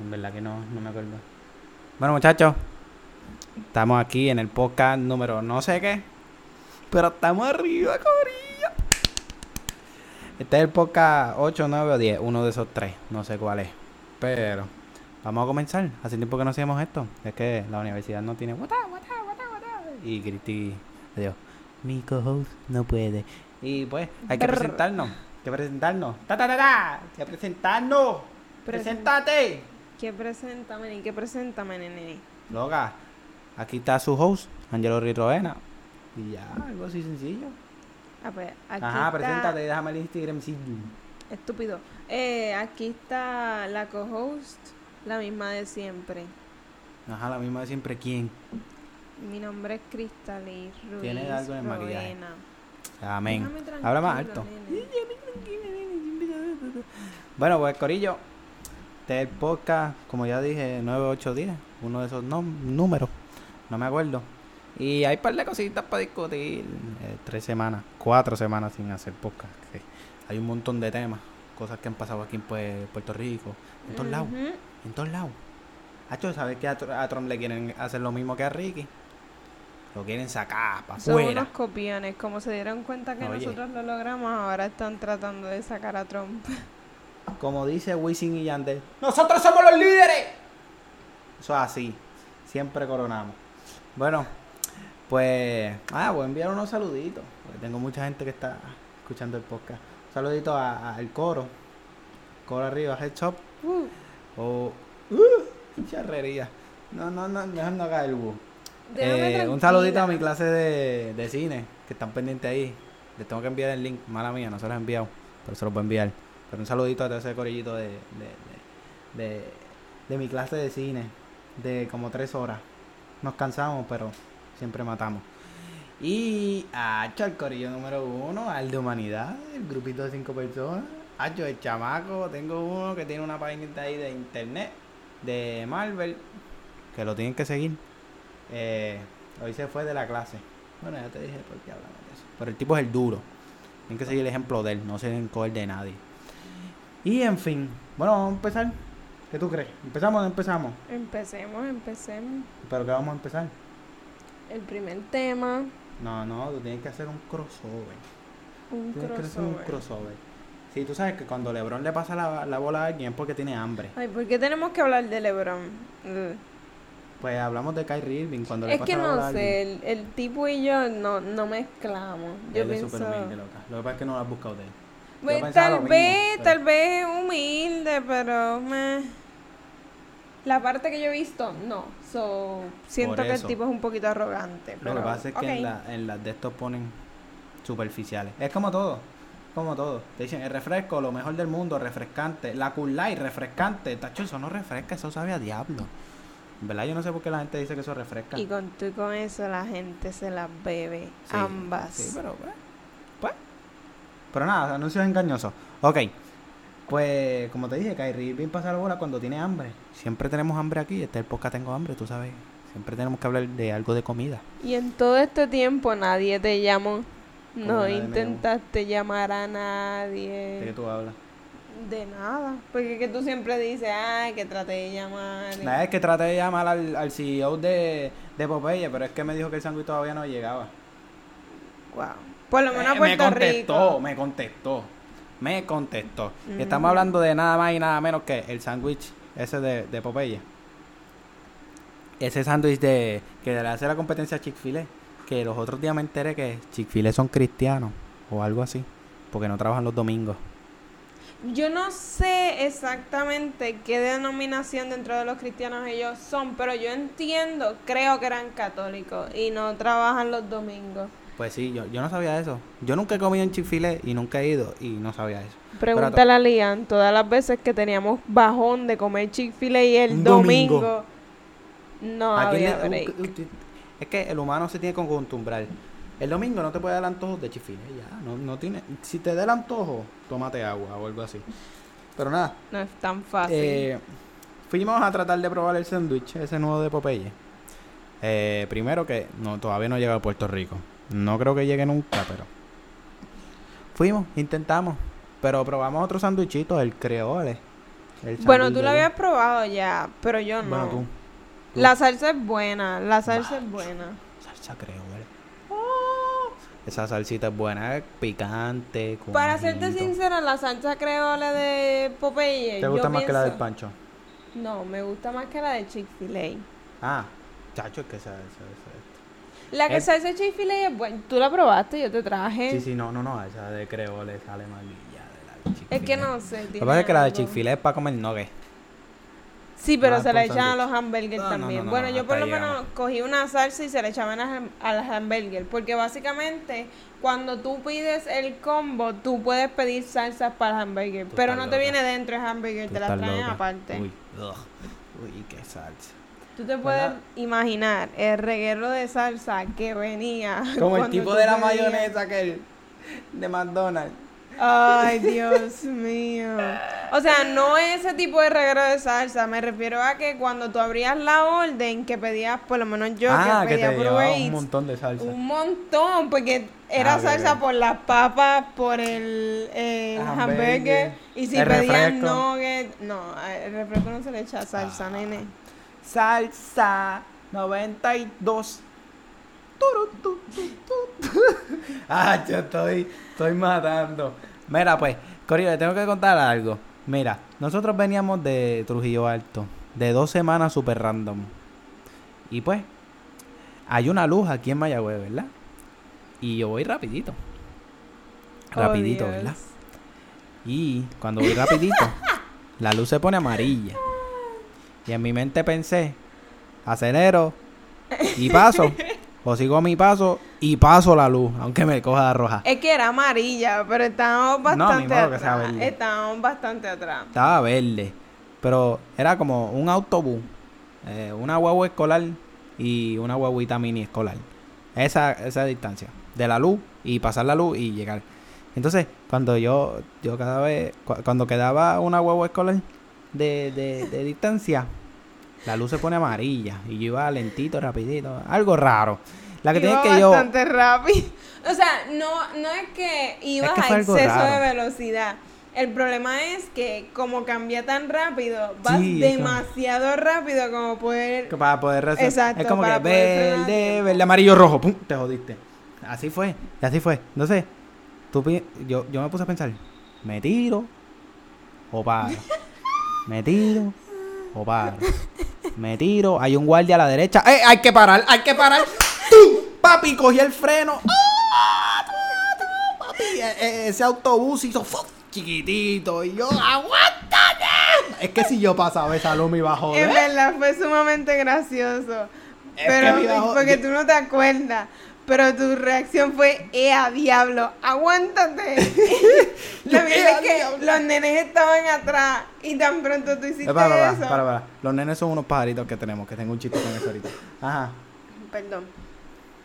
En verdad que no, no me acuerdo. Bueno, muchachos, estamos aquí en el podcast número no sé qué, pero estamos arriba, corillo. Este es el podcast 8, 9 o 10, uno de esos tres, no sé cuál es. Pero vamos a comenzar. Hace tiempo que no hacemos esto. Es que la universidad no tiene. Y Cristi, adiós. Mi co-host no puede. Y pues, hay que Brr. presentarnos. Hay que presentarnos. ¡Ta, ta, ta, ta! ¡Hay que presentarnos! ¡Preséntate! ¿Qué presenta, nene? ¿Qué presenta, nene? Loca, aquí está su host, Angelo Rirroena. Y ya, algo así sencillo. Ah, pues, aquí Ajá, está- preséntate, déjame el Instagram. Sí. Estúpido. Eh, aquí está la co-host, la misma de siempre. Ajá, la misma de siempre. ¿Quién? Mi nombre es Cristali Ruiz Tiene algo el maquillaje. Amén. Habla más alto. nene. Bueno, pues Corillo, este es el podcast, como ya dije, 9810, uno de esos números, no me acuerdo. Y hay un par de cositas para discutir. eh, tres semanas, cuatro semanas sin hacer podcast. que hay un montón de temas, cosas que han pasado aquí en Pue- Puerto Rico, en todos lados, en todos lados. Hacho, ¿sabes que a, Tr- a Trump le quieren hacer lo mismo que a Ricky? Lo quieren sacar para Son unos copiones. Como se dieron cuenta que Oye. nosotros lo logramos, ahora están tratando de sacar a Trump. Como dice Wisin y Yandel, ¡Nosotros somos los líderes! Eso es así. Siempre coronamos. Bueno, pues. Ah, voy a enviar unos saluditos. Porque tengo mucha gente que está escuchando el podcast. Un saludito a- al coro. Coro arriba, Head Shop. Uh, O. ¡Uh! Charrería. No, no, no, mejor no haga el bu. déjame Eh, un saludito a mi clase de, de cine, que están pendientes ahí. Les tengo que enviar el link, mala mía, no se los he enviado, pero se los voy a enviar. Pero un saludito a todo ese corillito de, de, de, de, mi clase de cine, de como tres horas. Nos cansamos, pero siempre matamos. Y Hacho, el corillo número uno, al de humanidad, el grupito de cinco personas. Hacho, el chamaco, tengo uno que tiene una página ahí de internet, de Marvel, que lo tienen que seguir. Eh, hoy se fue de la clase. Bueno, ya te dije por qué hablamos de eso. Pero el tipo es el duro. Tienen que seguir el ejemplo de él, no se deben coger de nadie. Y en fin, bueno, vamos a empezar. ¿Qué tú crees? ¿Empezamos o no empezamos? Empecemos, empecemos. ¿Pero qué vamos a empezar? El primer tema, No, no, tú tienes que hacer un crossover. un Tienes que hacer un crossover. crossover. Sí, tú sabes que cuando LeBron le pasa la, la bola a alguien es porque tiene hambre. Ay, ¿por qué tenemos que hablar de LeBron? Pues hablamos de Kyrie Irving cuando le Es pasa que la bola no a alguien. sé, el, el tipo y yo no, no mezclamos. Yo Él es pienso... súper humilde, loca. Lo que pasa es que no lo has buscado de él. Pues, tal mismo, vez, pero- tal vez humilde, pero meh. La parte que yo he visto, no. So, siento que el tipo es un poquito arrogante. Lo que pasa es que en, la, en las de estos ponen superficiales. Es como todo. Como todo. Te dicen el refresco, lo mejor del mundo, refrescante. La Cool Light, refrescante. Tacho, eso no refresca, eso sabe a diablo. En verdad, yo no sé por qué la gente dice que eso refresca. Y con tú y con eso la gente se las bebe. Sí, ambas. Sí, pero pues, pues. Pero nada, anuncios engañosos. Ok. Pues, como te dije, Kyrie Irving pasa la bola cuando tiene hambre. Siempre tenemos hambre aquí. Este es el podcast Tengo Hambre, tú sabes. Siempre tenemos que hablar de algo de comida. Y en todo este tiempo nadie te llamó. ¿Cómo No nadie intentaste llamar a ¿De qué nadie. tú hablas? De nada. Porque que tú siempre dices, ay, que traté de llamar. Nada, es que traté de llamar al, al CEO de, de Popeye, pero es que me dijo que el sándwich todavía no llegaba. Wow. Por lo menos Eh, a me Puerto contestó, Rico. me contestó. Me contestó. Ujú. estamos hablando de nada más y nada menos que el sándwich ese de, de Popeye. Ese sándwich de que le hace la competencia a Chick-fil-A. Que los otros días me enteré que Chick-fil-A son cristianos o algo así. Porque no trabajan los domingos. Yo no sé exactamente qué denominación dentro de los cristianos ellos son, pero yo entiendo, creo que eran católicos y no trabajan los domingos. Pues sí, yo, yo no sabía eso. Yo nunca he comido en Chick-fil-A y nunca he ido y no sabía eso. Pregúntale a Lian, todas las veces que teníamos bajón de comer Chick-fil-A y el domingo, domingo. no ¿A quién había le- break. un- un- es que el humano se tiene que acostumbrar. El domingo no te puede dar antojo de chifile, ya. No, no tiene, si te da el antojo, tómate agua o algo así. Pero nada, No es tan fácil. eh, fuimos a tratar de probar el sándwich, ese nuevo de Popeye. Eh, primero que no, todavía no llega a Puerto Rico. No creo que llegue nunca, pero... Fuimos, intentamos. Pero probamos otro sándwichito, el creole. El Bueno, tú lo habías probado ya, pero yo no. Bueno, tú. tú. La salsa es buena, la salsa es buena. Salsa creo, ¿vale? Oh, esa salsita es buena, es picante. con Para serte sincera, la salsa creole de Popeye. ¿Te gusta yo más que la del pancho? No, me gusta más que la de Chick-fil-A. Ah, chacho, es que esa, esa, esa- La que Es- salsa de Chick-fil-A es buena. Tú la probaste, yo te traje. Sí, sí, no, no, no, esa de creo le sale más guilla de la de. Es que no sé. Lo que pasa es que la de. Chick-fil-A es para comer nuggets. Sí, pero se con echan a los hamburgers No, también. no, no, bueno, no, yo por lo menos cogí una salsa y se le echaban a, las hamburgers. Porque básicamente, cuando tú pides el combo, tú puedes pedir salsas para el hamburger. Tú Pero no te viene dentro el hamburger, Tú te estás traen loca. aparte. Uy, ugh. uy, qué salsa. Tú te puedes ¿Verdad? imaginar el reguero de salsa que venía. Como el tipo de la pedías. mayonesa que el de McDonald's. Ay, Dios mío. O sea, no ese tipo de reguero de salsa. Me refiero a que cuando tú abrías la orden que pedías, por lo menos yo ah, que que pedía te por llevaba Uber un montón de salsa. Un montón, porque era Ah, salsa por las papas, por el, el Hamburger. Y si el pedían refresco. nugget. No, el refresco no se le echa salsa, Ah. nene. Salsa 92. Turu, tu, tu, tu. ah, yo estoy, estoy matando. Mira, pues, Corillo, le tengo que contar algo. Mira, nosotros veníamos de Trujillo Alto, de dos semanas super random. Y pues, hay una luz aquí en Mayagüez, ¿verdad? Y yo voy rapidito. Oh, Rapidito, Dios. ¿verdad? Y cuando voy rapidito, la luz se pone amarilla. Y en mi mente pensé, acelero y paso. o sigo mi paso y paso la luz, aunque me coja roja. Es que era amarilla, pero estábamos bastante atrás. Estábamos bastante atrás. Estaba verde. Pero era como un autobús, eh, una guagua escolar y una guaguita mini escolar. Esa, esa distancia. De la luz y pasar la luz y llegar. Entonces, cuando yo, yo cada vez, cu- cuando quedaba una guagua escolar de, de, de distancia, la luz se pone amarilla y yo iba lentito, rapidito, algo raro. La que Iba que yo, bastante rápido. O sea, no, no es que ibas que a exceso de velocidad. El problema es que como cambia tan rápido, vas Sí, es como- demasiado rápido como poder... que para poder resolver. Exacto, es como que verde, verde, amarillo, rojo, pum, te jodiste. Así fue, y así fue. Entonces, tú, pi- yo, yo me puse a pensar, ¿me tiro o paro? ¿Me tiro o paro? Me tiro, hay un guardia a la derecha. ¡Eh, hay que parar, hay que parar! ¡Tum! Papi, cogí el freno. ¡Ah! Papi, e- e- ese autobús hizo ¡fu! chiquitito y yo, ¡aguántate! Es que si yo pasaba esa luz me iba a joder. verdad fue sumamente gracioso. Es pero porque tú no te acuerdas. Pero tu reacción fue, ¡eh, a diablo! ¡Aguántate! Lo bien "Eh, a es que diablo". los nenes estaban atrás y tan pronto tú hiciste Eh, para, para, eso. para, para. Los nenes son unos pajaritos que tenemos, que tengo un chiste con eso ahorita. Ajá. Perdón.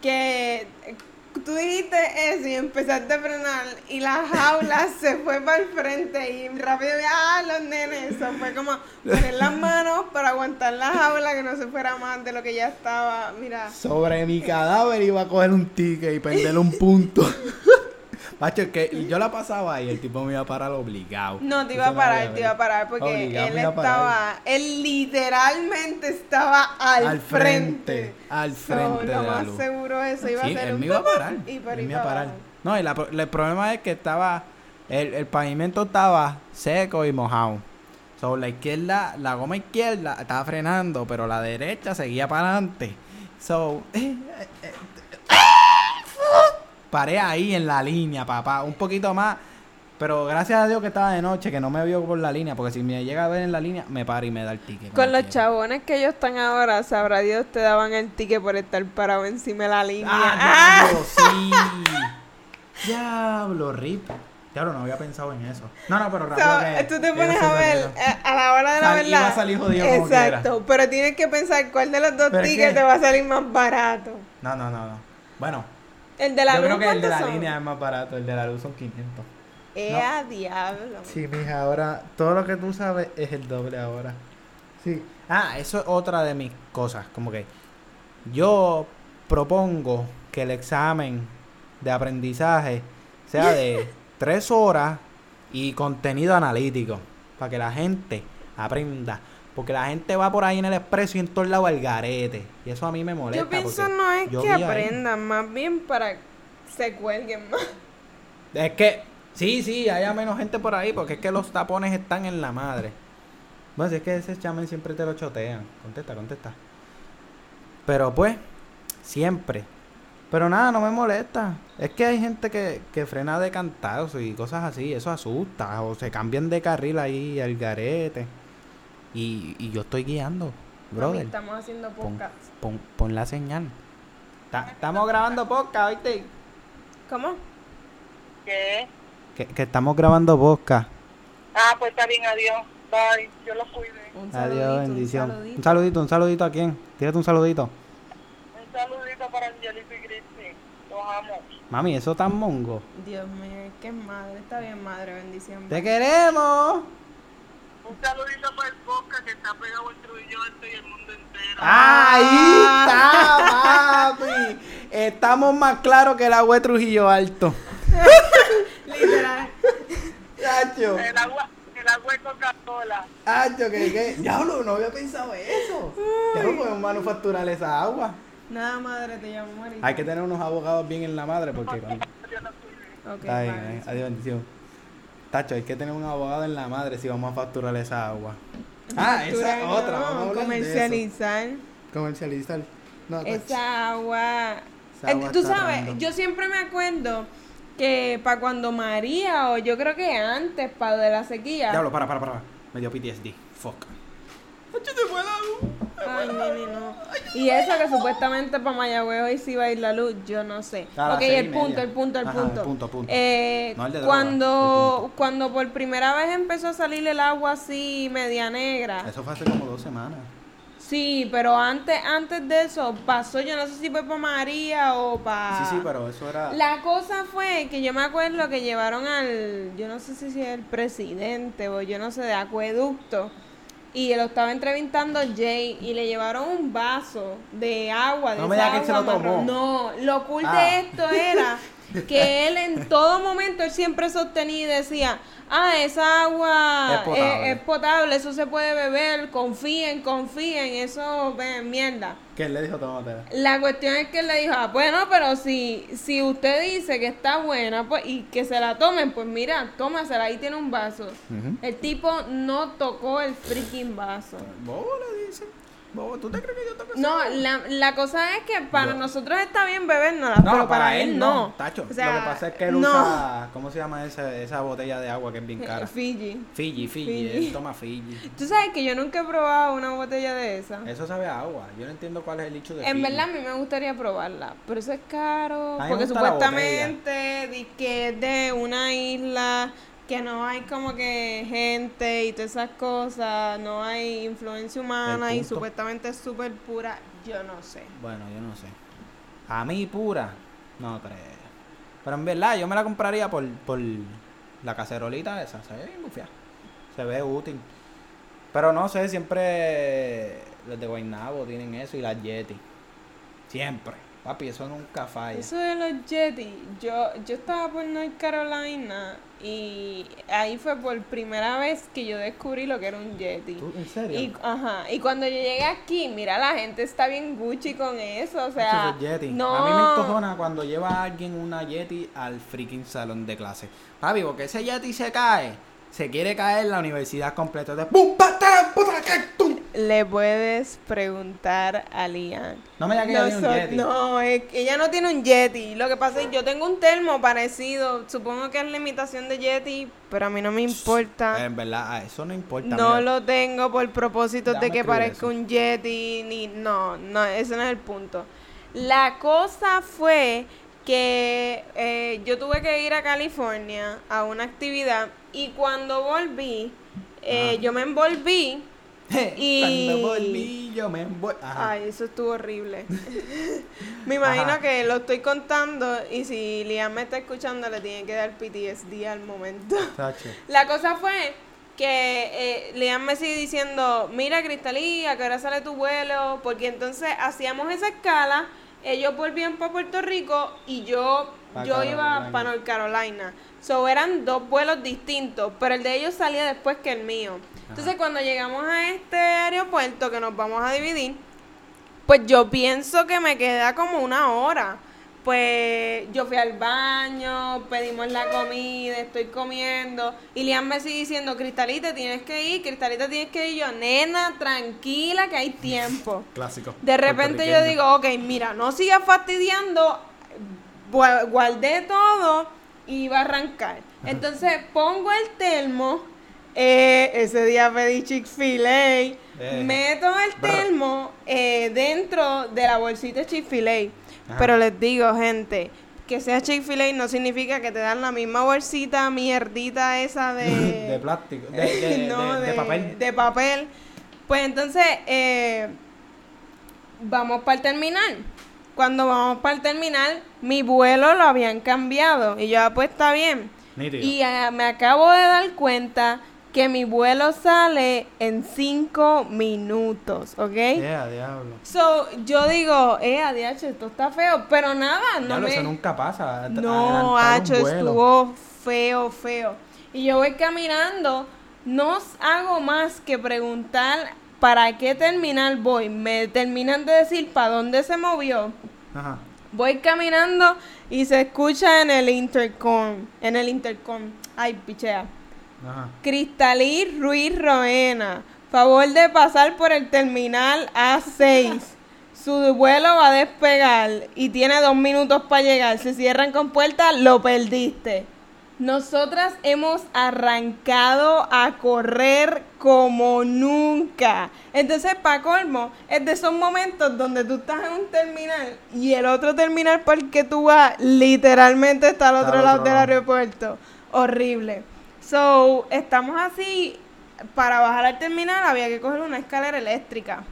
Que eh, tú dijiste eso y empezaste a frenar y la jaula se fue para el frente y rápido ah, los nenes. Eso fue como poner las manos para aguantar la jaula que no se fuera más de lo que ya estaba. Mira. Sobre mi cadáver iba a coger un ticket y perder un punto. Macho, es que yo la pasaba y el tipo me iba a parar obligado. No, te iba a parar, te iba a parar porque Obligado él estaba, él literalmente estaba al, Al frente. frente, al So, frente de lo la más luz. seguro eso iba Sí, a ser él un me iba a parar. y por él me iba a para parar. No, y la el problema es que estaba. El, el pavimento estaba seco y mojado. Sobre la izquierda, la goma izquierda estaba frenando, pero la derecha seguía para adelante. So, eh, eh, paré ahí en la línea, papá. Un poquito más. Pero gracias a Dios que estaba de noche, que no me vio por la línea, porque si me llega a ver en la línea, me para y me da el ticket. Con los chabones que ellos están ahora, sabrá Dios, te daban el ticket por estar parado encima de la línea. ¡Ah, diablo, sí! ¡Diablo, rip! Diablo, no había pensado en eso. No, no, pero So, rápido que... tú te pones a ver eh, a la hora de la Sal- verdad. iba a salir jodido como Exacto, pero tienes que pensar cuál de los dos tickets te va a salir más barato. No, no, no, no. Bueno, El de la yo luz, creo que el de la línea es más barato. El de la luz son 500. ¡Eh, No. a diablo! Sí, mija, ahora todo lo que tú sabes es el doble ahora. Sí. Ah, eso es otra de mis cosas. Como que yo propongo que el examen de aprendizaje sea de tres horas y contenido analítico. Para que la gente Aprenda. Porque la gente va por ahí en el expreso y en todos lados al garete. Y eso a mí me molesta. Yo pienso no es que ahí- aprendan, más bien para que se cuelguen más. Es que, sí, sí, haya menos gente por ahí, porque es que los tapones están en la madre. Bueno, si es que ese chamen siempre te lo chotean. Contesta, contesta. Pero pues, siempre. Pero nada, no me molesta. Es que hay gente que, que frena de cantazo y cosas así, eso asusta. O se cambian de carril ahí al garete. Y, y yo estoy guiando, Mami, brother. Estamos haciendo podcast. pon, pon la señal. Ta- estamos grabando podcast, ¿viste? ¿Cómo? ¿Qué? Que, que estamos grabando podcast. Ah, pues está bien, adiós. Bye. Yo los cuide. Un Adiós, saludito, bendición. Un Un saludito. saludito, un saludito a quién. Tírate un saludito. Un saludito para Angelito y Cristi. Los amo. Mami, eso tan mongo. Dios mío, es madre. Está bien, madre, bendición. ¡Te queremos! Un saludito para el podcast que está pegado en Trujillo Alto y el mundo entero. ¡Ahí está, papi! Estamos más claros que el agua de Trujillo Alto. Literal. ¡Chacho! El agua, el agua de Coca-Cola. ¡Chacho! ¿qué, qué? Diablo, no había pensado eso. Ya no podemos manufacturar esa agua. Nada, madre, te llamo Marita. Hay que tener unos abogados bien en la madre porque... cuando- Yo los cuide. Ok, Está bien, bye. eh, adiós, bendición. Tacho, hay que tener un abogado en la madre si vamos a facturar esa agua. Ah, esa es otra. no, Vamos a hablar de eso. comercializar Comercializar. No, esa agua. Esa agua Eh, Tú sabes, yo siempre me acuerdo que para cuando María, o yo creo que antes, para de la sequía. Diablo, para, para, para. Me dio PTSD. Fuck. Se fue la luz. Ay, nene, no. Y eso que supuestamente para Mayagüez hoy sí va a ir la luz, yo no sé. A las ok, el punto, el punto, el Ajá, punto. el punto, punto. Eh, No el de droga, cuando, el punto. cuando por primera vez empezó a salir el agua así media negra. Eso fue hace como dos semanas. Sí, pero antes, antes de eso pasó, yo no sé si fue para María o para... Sí, sí, pero eso era. La cosa fue que yo me acuerdo que llevaron al, yo no sé si es el presidente o yo no sé, de acueducto, y lo estaba entrevistando Jay y le llevaron un vaso de agua. De No me esa digas que se agua lo tomó. No, lo cool Ah. de esto era que él en todo momento, él siempre sostenía y decía, ah, esa agua Es potable. es, es potable, eso se puede beber, confíen, confíen, eso, ven, mierda. ¿Qué le dijo Tomatera? La cuestión es que él le dijo, ah, bueno, pero si, si usted dice que está buena pues y que se la tomen, pues mira, tómasela, ahí tiene un vaso. El tipo no tocó el freaking vaso. Le dice. Bobo, ¿tú te crees que yo toco No, la, la cosa es que para Yo- nosotros está bien bebernos, No, pero para, él no. Tacho, O sea, lo que pasa es que él no. usa. ¿Cómo se llama esa, esa botella de agua que es bien cara? Fiji. Fiji, Fiji. Fiji. Él toma Fiji. Tú sabes que yo nunca he probado una botella de esa. Eso sabe a agua. Yo no entiendo cuál es el hecho de En Fiji. verdad a mí me gustaría probarla, pero eso es caro, A mí me porque gusta la supuestamente di que es de una isla que no hay como que gente y todas esas cosas, no hay influencia humana y supuestamente es súper pura, yo no sé. Bueno, yo no sé. A mí pura, no creo. Pero en verdad, yo me la compraría por, por la cacerolita esa. Se ve bien. Se ve útil. Pero no sé, siempre los de Guaynabo tienen eso y las Yeti. Siempre. Papi, eso nunca falla. Eso de los Yeti, yo, yo estaba por North Carolina y ahí fue por primera vez que yo descubrí lo que era un Yeti. ¿Tú, ¿En serio? Y, ajá, y cuando yo llegué aquí, mira, la gente está bien Gucci con eso, o Eso sea, es Yeti. no, A mí me encojona cuando lleva a alguien una Yeti al freaking salón de clase. Papi, porque ese Yeti se cae, se quiere caer la universidad completa. De ¡Pum! ¡Patán! ¡Puta! ¡Que! Le puedes preguntar a Lian. No me digas que ella tiene un Yeti. no, es que ella no tiene un Yeti. Lo que pasa es que yo tengo un termo parecido. Supongo que es la imitación de Yeti, pero a mí no me importa. En verdad, ah, eso no importa. No mira. lo tengo por propósito de que parezca eso. un Yeti, ni no, no, ese no es el punto. La cosa fue que eh, yo tuve que ir a California a una actividad y cuando volví, eh, Ah. yo me envolví. Y- Cuando volví, yo me envuel- Ajá. Ay, eso estuvo horrible. me imagino Ajá. que lo estoy contando y si Liam me está escuchando le tiene que dar PTSD al momento. Tacho. La cosa fue que eh, Liam me sigue diciendo, mira Cristalí, ¿a qué hora sale tu vuelo? Porque entonces hacíamos esa escala ellos volvían para Puerto Rico y yo, Pa' yo Carolina. iba para North Carolina. So eran dos vuelos distintos, pero el de ellos salía después que el mío. Entonces cuando llegamos a este aeropuerto que nos vamos a dividir, pues yo pienso que me queda como una hora. Pues yo fui al baño, pedimos la comida, estoy comiendo. Y Lian me sigue diciendo, Cristalita, tienes que ir, Cristalita, tienes que ir. Yo, nena, tranquila, que hay tiempo. Clásico. De repente yo digo, ok, mira, no sigas fastidiando, guardé todo y iba a arrancar. Entonces pongo el termo, eh, ese día pedí Chick-fil-A, Eh. meto el termo eh, dentro de la bolsita de Chick-fil-A. Pero les digo, gente, que sea Chick-fil-A no significa que te dan la misma bolsita mierdita esa de... De plástico. De, de, No, de- de papel. de papel. Pues entonces, vamos para el terminal. Cuando vamos para el terminal, mi vuelo lo habían cambiado. Y yo, ah, pues está bien. Nítido. Y eh, me acabo de dar cuenta que mi vuelo sale en cinco minutos, ¿ok? Yeah, diablo. So, yo digo, eh, adiacho, esto está feo. Pero nada, no Diablo, me... eso nunca pasa. No, Hacho, estuvo feo, feo. Y yo voy caminando, no hago más que preguntar para qué terminal voy. Me terminan de decir para dónde se movió. Ajá. Voy caminando y se escucha en el intercom. En el intercom. Ay, pichea. Ajá. Cristalí Ruiz Roena. Favor de pasar por el terminal A6. Su vuelo va a despegar y tiene dos minutos para llegar. Si cierran con puerta, lo perdiste. Nosotras hemos arrancado a correr como nunca. Entonces, para colmo, es de esos momentos donde tú estás en un terminal y el otro terminal por el que tú vas literalmente está al Está otro al lado otro del lado. aeropuerto. Horrible. So, estamos así. Para bajar al terminal había que coger una escalera eléctrica.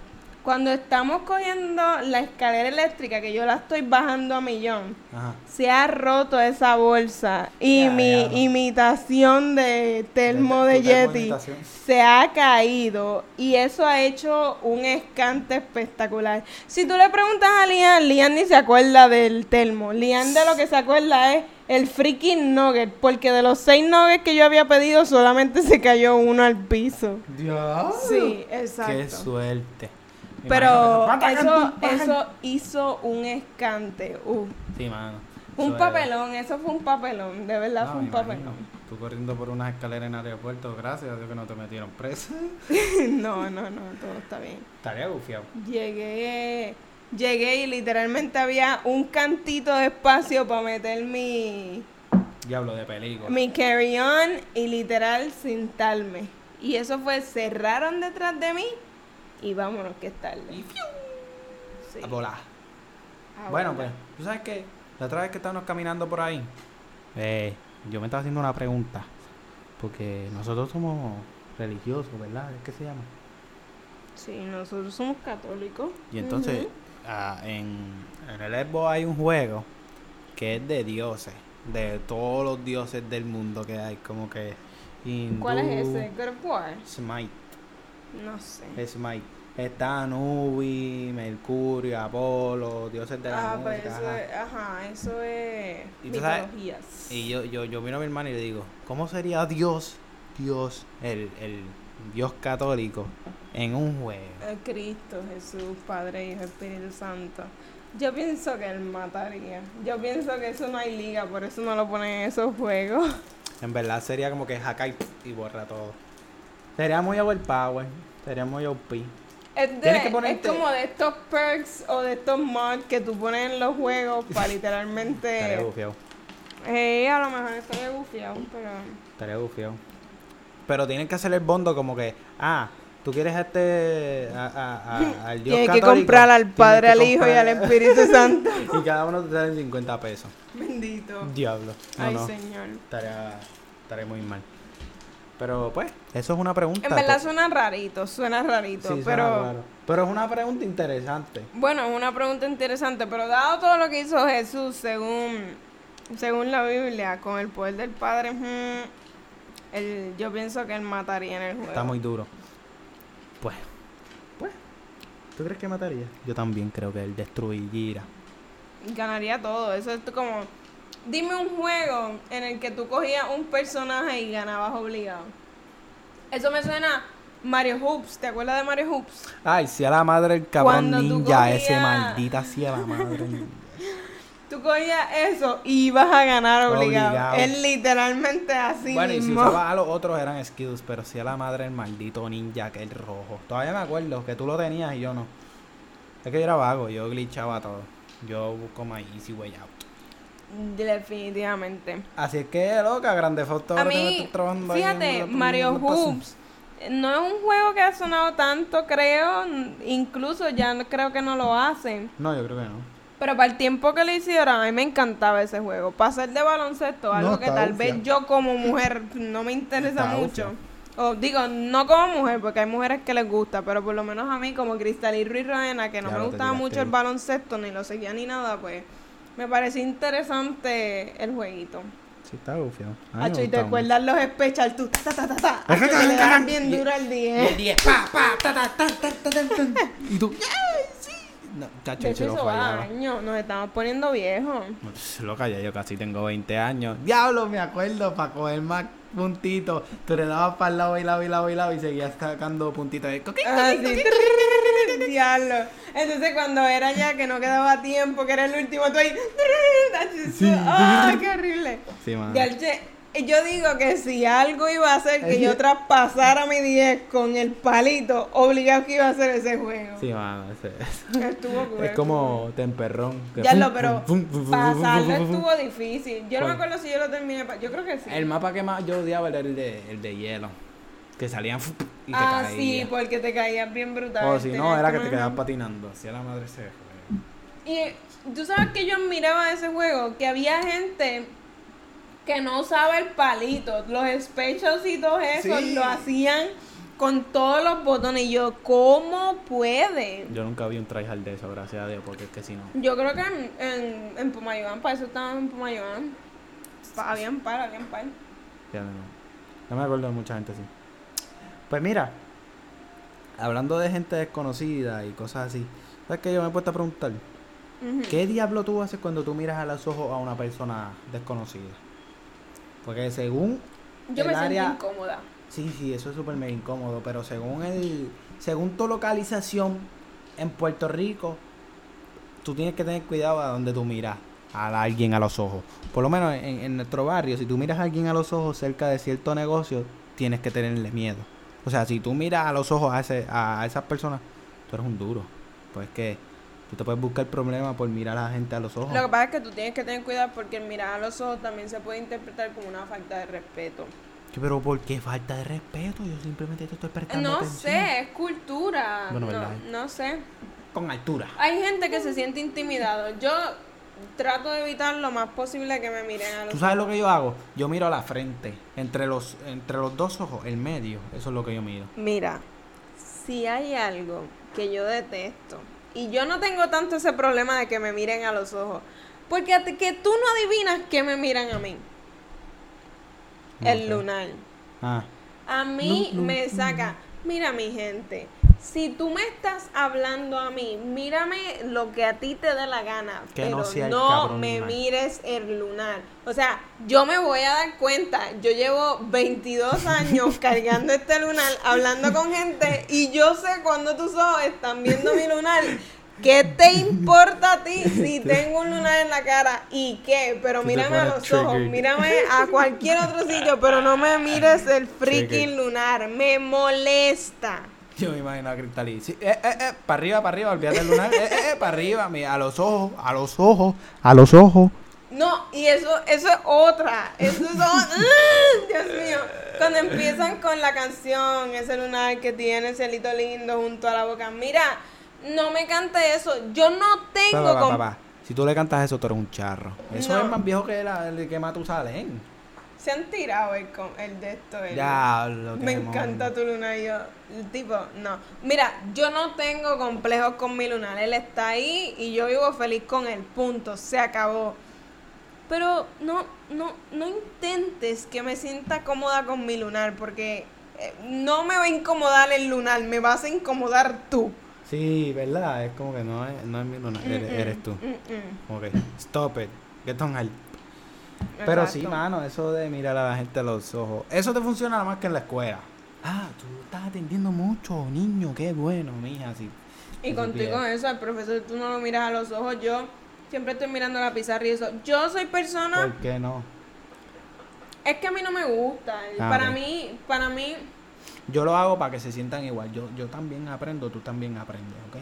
Cuando estamos cogiendo la escalera eléctrica, que yo la estoy bajando a millón, Ajá. se ha roto esa bolsa. Y Ya, mi ya. imitación de termo De- de Yeti imitación. se ha caído. Y eso ha hecho un escante espectacular. Si tú le preguntas a Lian, Lian ni se acuerda del termo. Lian de lo que se acuerda es el freaking nugget. Porque de los seis nuggets que yo había pedido, solamente se cayó uno al piso. Dios. Sí, exacto. Qué suerte. Pero eso, eso hizo un escante. Uf. Sí, mano. Un papelón, eso fue un papelón, de verdad No, fue un imagino. papelón. Tú corriendo por unas escaleras en aeropuerto, gracias a Dios que no te metieron presa. no, no, no, todo está bien. Estaría bufiado. Llegué, llegué y literalmente había un cantito de espacio para meter mi, Diablo de película. mi carry-on y literal sentarme. Y eso fue, cerraron detrás de mí y vámonos que es tarde. Sí. A volar. Bueno, pues, tú sabes que la otra vez que estábamos caminando por ahí, eh, yo me estaba haciendo una pregunta. Porque nosotros somos religiosos, ¿verdad? ¿Es que se llama? Sí, nosotros somos católicos. Y entonces, ah, en, en el Xbox hay un juego que es de dioses, de todos los dioses del mundo que hay, como que hindú, ¿Cuál es ese? God of War. Smite, No sé. Smite. Está Anubis, Mercurio, Apolo, dioses de la Ah, pues música. eso ajá. es, ajá, eso es Y sabes- mitologías. Y yo, yo, yo miro a mi hermano y le digo, ¿cómo sería Dios, Dios, el, el Dios católico, en un juego? El Cristo, Jesús, Padre, Hijo, Espíritu Santo. Yo pienso que él mataría. Yo pienso que eso no hay liga, por eso no lo ponen en esos juegos. En verdad sería como que hacka y, y borra todo. Sería muy overpower, sería muy OP. Es, de- que es ponerte- como de estos perks o de estos mods que tú pones en los juegos para Estaría literalmente... bufiado, Eh, a lo mejor estaría bufiado, pero... estaría bufiado. Pero tienen que hacer el bondo como que, ah, tú quieres a este, a, a- a- al Dios Tienes que comprar al Padre, al Hijo y al Espíritu Santo. y cada uno te salen 50 pesos. Bendito. Diablo. No, Ay, no. Señor. Estaría, estaría muy mal. Pero pues, eso es una pregunta. En verdad suena rarito, suena rarito, Sí, suena pero... raro. Pero es una pregunta interesante. Bueno, es una pregunta interesante, pero dado todo lo que hizo Jesús según, según la Biblia, con el poder del Padre, mm, él- yo pienso que él mataría en el juego. Está muy duro. Pues, pues, ¿tú crees que mataría? Yo también creo que él destruiría. ganaría todo. Eso es como. Dime un juego en el que tú cogías un personaje y ganabas obligado. Eso me suena Mario Hoops. ¿Te acuerdas de Mario Hoops? Ay, si a la madre el cabrón Cuando ninja, ese maldita si a la madre. Tú cogías eso y ibas a ganar obligado. Obligado. Es literalmente así bueno, y si mismo. usaba a los otros eran skills, pero si a la madre el maldito ninja, que el rojo. Todavía me acuerdo que tú lo tenías y yo no. Es que yo era vago, yo glitchaba todo. Yo busco my easy way out. Definitivamente. Así es que, loca, Grande Foto A mí, fíjate, Mario Hoops no es un juego que ha sonado tanto, creo. Incluso ya no- creo que no lo hacen. No, yo creo que no. Pero para el tiempo que lo hicieron, a mí me encantaba ese juego. Para ser de baloncesto, algo No, que tal ufia. vez yo como mujer no me interesa Está mucho. O digo, no como mujer, porque hay mujeres que les gusta, pero por lo menos a mí, como Cristalí Ruiz Rodena, que no Ya me gustaba mucho el baloncesto, ni lo seguía ni nada, pues me pareció interesante el jueguito. Sí, está bufiado. A mí me Hacho, y te acuerdas los special, tú, ta, ta, ta, ta. Hacho, que le bien duro al mucho. 10. 10, pa, pa, ta, ta, ta, ta, ta, ta, ta. Y tú. No, chacho, De se hecho, lo fallaba. años, nos estamos poniendo viejos. Loca, ya yo casi tengo 20 años. Diablo, me acuerdo, para coger más puntitos. Tú le dabas para el lado y lado y lado y lado y seguías sacando puntitos. de coquín, Ah, coquín. Diablo. Entonces cuando era ya que no quedaba tiempo, que era el último, tú ahí. Sí. ¡Ah, qué horrible! Sí, mano. Yo digo que si algo iba a hacer que yo traspasara mi 10 con el palito, obligado que iba a hacer ese juego. Sí, mano. ese- ese- Estuvo cool, Es como temperrón. que Ya lo, pero fum, fum, fum, fum, pasarlo estuvo difícil. Yo no me acuerdo si yo lo terminé. Yo creo que sí. El mapa que más yo odiaba era el de, el de hielo. Que salían y te ah, sí, porque te caías bien brutal. O si no, era que te quedabas patinando. Hacía la madre juego. Y tú sabes que yo admiraba ese juego, que había gente que no usaba el palito, los specials y todo eso Sí. lo hacían con todos los botones. Y yo, ¿cómo puede? Yo nunca vi un tryhard de eso, gracias a Dios, porque es que si no. Yo creo que en, en, en Pumayuan, para eso estaban en Pumayuan. Pa- Habían par, habían par. Ya no. No me acuerdo de mucha gente así. Pues mira, hablando de gente desconocida y cosas así, ¿sabes qué yo me he puesto a preguntar? ¿Qué diablo tú haces cuando tú miras a los ojos a una persona desconocida? Porque según Yo el me sentí área- incómoda. Sí, sí, eso es súper mega incómodo, pero según el según tu localización en Puerto Rico, tú tienes que tener cuidado a donde tú miras a alguien a los ojos. Por lo menos en, en nuestro barrio, si tú miras a alguien a los ojos cerca de cierto negocio, tienes que tenerle miedo. O sea, si tú miras a los ojos a, ese, a esas personas, tú eres un duro. Pues que tú te puedes buscar problemas por mirar a la gente a los ojos. Lo que pasa es que tú tienes que tener cuidado porque el mirar a los ojos también se puede interpretar como una falta de respeto. Pero ¿por qué falta de respeto? Yo simplemente te estoy prestando No atención. sé, es cultura. Bueno, no, verdad. no sé. Con altura. Hay gente que se siente intimidado. Yo trato de evitar lo más posible que me miren a los ¿Tú sabes lo que yo hago? Yo miro a la frente, entre los, entre los dos ojos, el medio, eso es lo que yo miro. Mira, si hay algo que yo detesto, y yo no tengo tanto ese problema de que me miren a los ojos, porque a ti- que tú no adivinas que me miran a mí. El lunar. Ah, A mí No, no, me no. Mira mi gente, si tú me estás hablando a mí, mírame lo que a ti te dé la gana, Que no pero sea el no me lunar. mires el lunar. O sea, yo me voy a dar cuenta, yo llevo 22 años cargando este lunar, hablando con gente y yo sé cuando tus ojos están viendo mi lunar. ¿Qué te importa a ti si tengo un lunar en la cara y qué? Pero mírame a los ojos, mírame a cualquier otro sitio, pero no me mires el freaking lunar, me molesta. yo me imagino a Cristalí. Sí, eh, eh, eh, para arriba, para arriba, olvídate del lunar. Eh, eh, eh, para arriba, mira, a los ojos, a los ojos, a los ojos. No, y eso, eso es otra. Eso es ¡Ah! Dios mío. Cuando empiezan con la canción, ese lunar que tiene ese celito lindo junto a la boca. Mira, no me cante eso. Yo no tengo Papá, papá, Si tú le cantas eso, tú eres un charro. Eso No. es más viejo que la, el que Matusalén. Se han tirado el, con- el de esto. el- Ya, lo Me encanta tu lunar. y Yo, el tipo, no. Mira, yo no tengo complejos con mi lunar. Él está ahí y yo vivo feliz con él. Punto. Se acabó. Pero no, no, no intentes que me sienta cómoda con mi lunar porque eh, no me va a incomodar el lunar, me vas a incomodar tú. Sí, ¿verdad? Es como que no es, no es mi luna, eres, Mm, mm, eres tú. mm, mm. Que, stop it, get on help. Pero sí, Exacto. mano, eso de mirar a la gente a los ojos, eso te funciona nada más que en la escuela. Ah, tú estás atendiendo mucho, niño, qué bueno, mija, sí. Y Si contigo eso, al profesor tú no lo miras a los ojos, yo siempre estoy mirando la pizarra y eso. Yo soy persona, ¿Por qué no? es que a mí no me gusta. Ah, para ok. mí, para mí, Yo lo hago para que se sientan igual. Yo, yo también aprendo, tú también aprendes, ¿ok?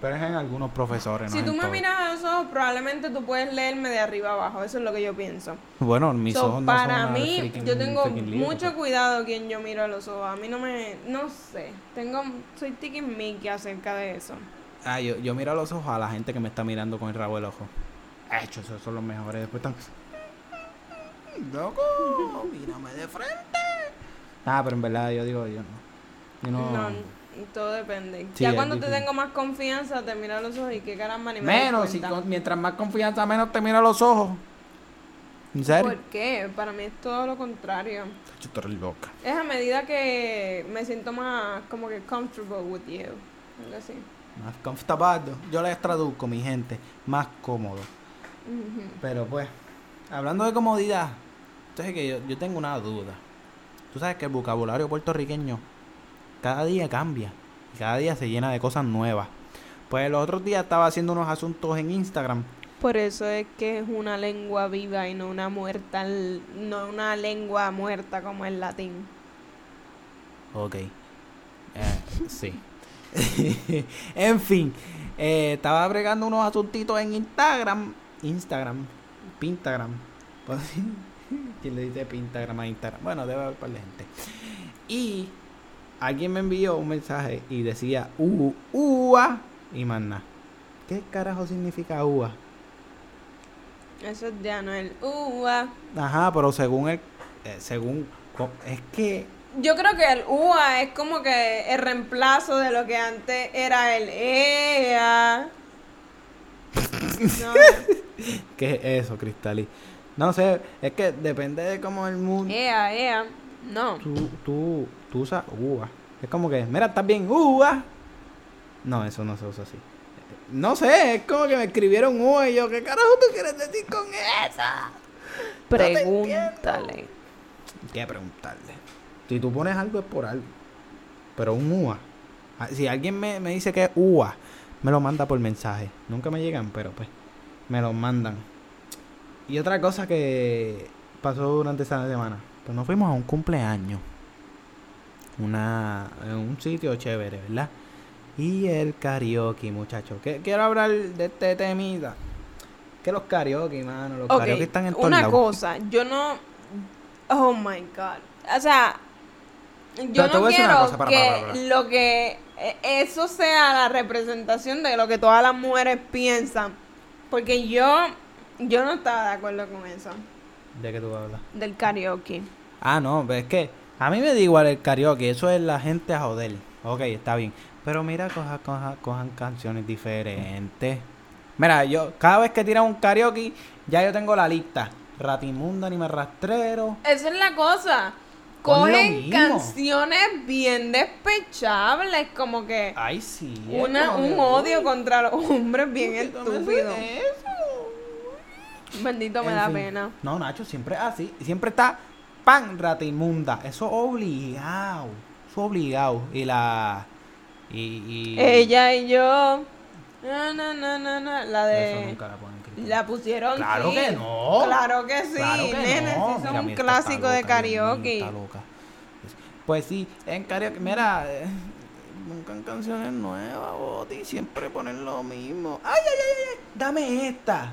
Pero es en algunos profesores, si no tú me miras a los ojos, probablemente tú puedes leerme de arriba abajo. Eso es lo que yo pienso. Bueno, mis So, ojos no para son mí, freaking- yo tengo mucho pues. cuidado quien yo miro a los ojos. A mí no me, no sé, tengo, soy tiki Mickey acerca de eso. Ah, yo, yo miro a los ojos a la gente que me está mirando con el rabo del ojo. Hecho, esos son los mejores. Después están. Loco, mírame de frente. Ah, pero en verdad yo digo, yo no. Yo no. No, todo depende. Sí, ya cuando te tengo más confianza, te miro a los ojos y qué caramba ni me menos, si con- mientras más confianza, menos te miro a los ojos. ¿En serio? ¿Por qué? Para mí es todo lo contrario. Yo estoy loca. Es a medida que me siento más como que comfortable with you. Algo así. Más comfortable. Yo les traduzco, mi gente. Más cómodo. Pero pues, hablando de comodidad, entonces que yo, yo tengo una duda. Tú sabes que el vocabulario puertorriqueño cada día cambia. Y cada día se llena de cosas nuevas. Pues los otros días estaba haciendo unos asuntos en Instagram. Por eso es que es una lengua viva y no una muerta, no una lengua muerta como el latín. Ok. Eh, sí. en fin, eh, estaba bregando unos asuntitos en Instagram. Instagram. Pintagram. ¿Quién le dice Pintagram a Instagram? Bueno, debe haber un par de gente. Y alguien me envió un mensaje y decía U, UA y más nada. ¿Qué carajo significa UA? Eso ya no es el UA. Ajá, pero según el. eh, según. Es que. Yo creo que el UA es como que el reemplazo de lo que antes era el EA. No, ¿Qué es eso, Cristali? No sé, es que depende de cómo el mundo. EA, EA. No. Tú, tú, tú usas uva. Es como que, mira, estás bien, uva. No, eso no se usa así. No sé, es como que me escribieron uva y yo, ¿qué carajo tú quieres decir con eso? Pregúntale. ¿Qué preguntarle? Si tú pones algo es por algo. Pero un uva. Ah, Si alguien me, me dice que es uva, me lo manda por mensaje. Nunca me llegan, pero pues me lo mandan. Y otra cosa que pasó durante esa semana. Pues nos fuimos a un cumpleaños. Una, en un sitio chévere, ¿verdad? Y el karaoke, muchachos. Quiero hablar de este temita. Que los karaoke, mano. Los Ok, karaoke están en todos una cosa, yo no. Oh my god. O sea, yo no quiero cosa, para, que para, para. lo que eh, eso sea la representación de lo que todas las mujeres piensan. Porque yo, yo no estaba de acuerdo con eso, ¿De qué tú hablas? del karaoke. Ah, no, pero es que a mí me da igual el karaoke, eso es la gente a joder. Ok, está bien. Pero mira, coja, coja- cojan canciones diferentes. Mira, yo cada vez que tiran un karaoke, ya yo tengo la lista. Ratimunda, anime rastrero. Esa es la cosa. Cogen canciones bien despechables, como que Ay, sí. una, un odio contra los hombres bien ¿por qué tú me estúpido. eso? Bendito me En da fin. pena. No, Nacho, siempre es así. Siempre está pan ratimunda. Eso obligado. Eso obligado. Y la. Y. y- Ella y yo. No, no, no, no, no. La Eso de. nunca la ponen. La pusieron. Claro sí. que no. Claro que sí. Claro que Nene, no. sí, son Mira, un clásico de karaoke. está loca. Pues sí, en karaoke, mira, eh, nunca en canciones nuevas, Boti, siempre ponen lo mismo. Ay, ay, ay, ay, dame esta.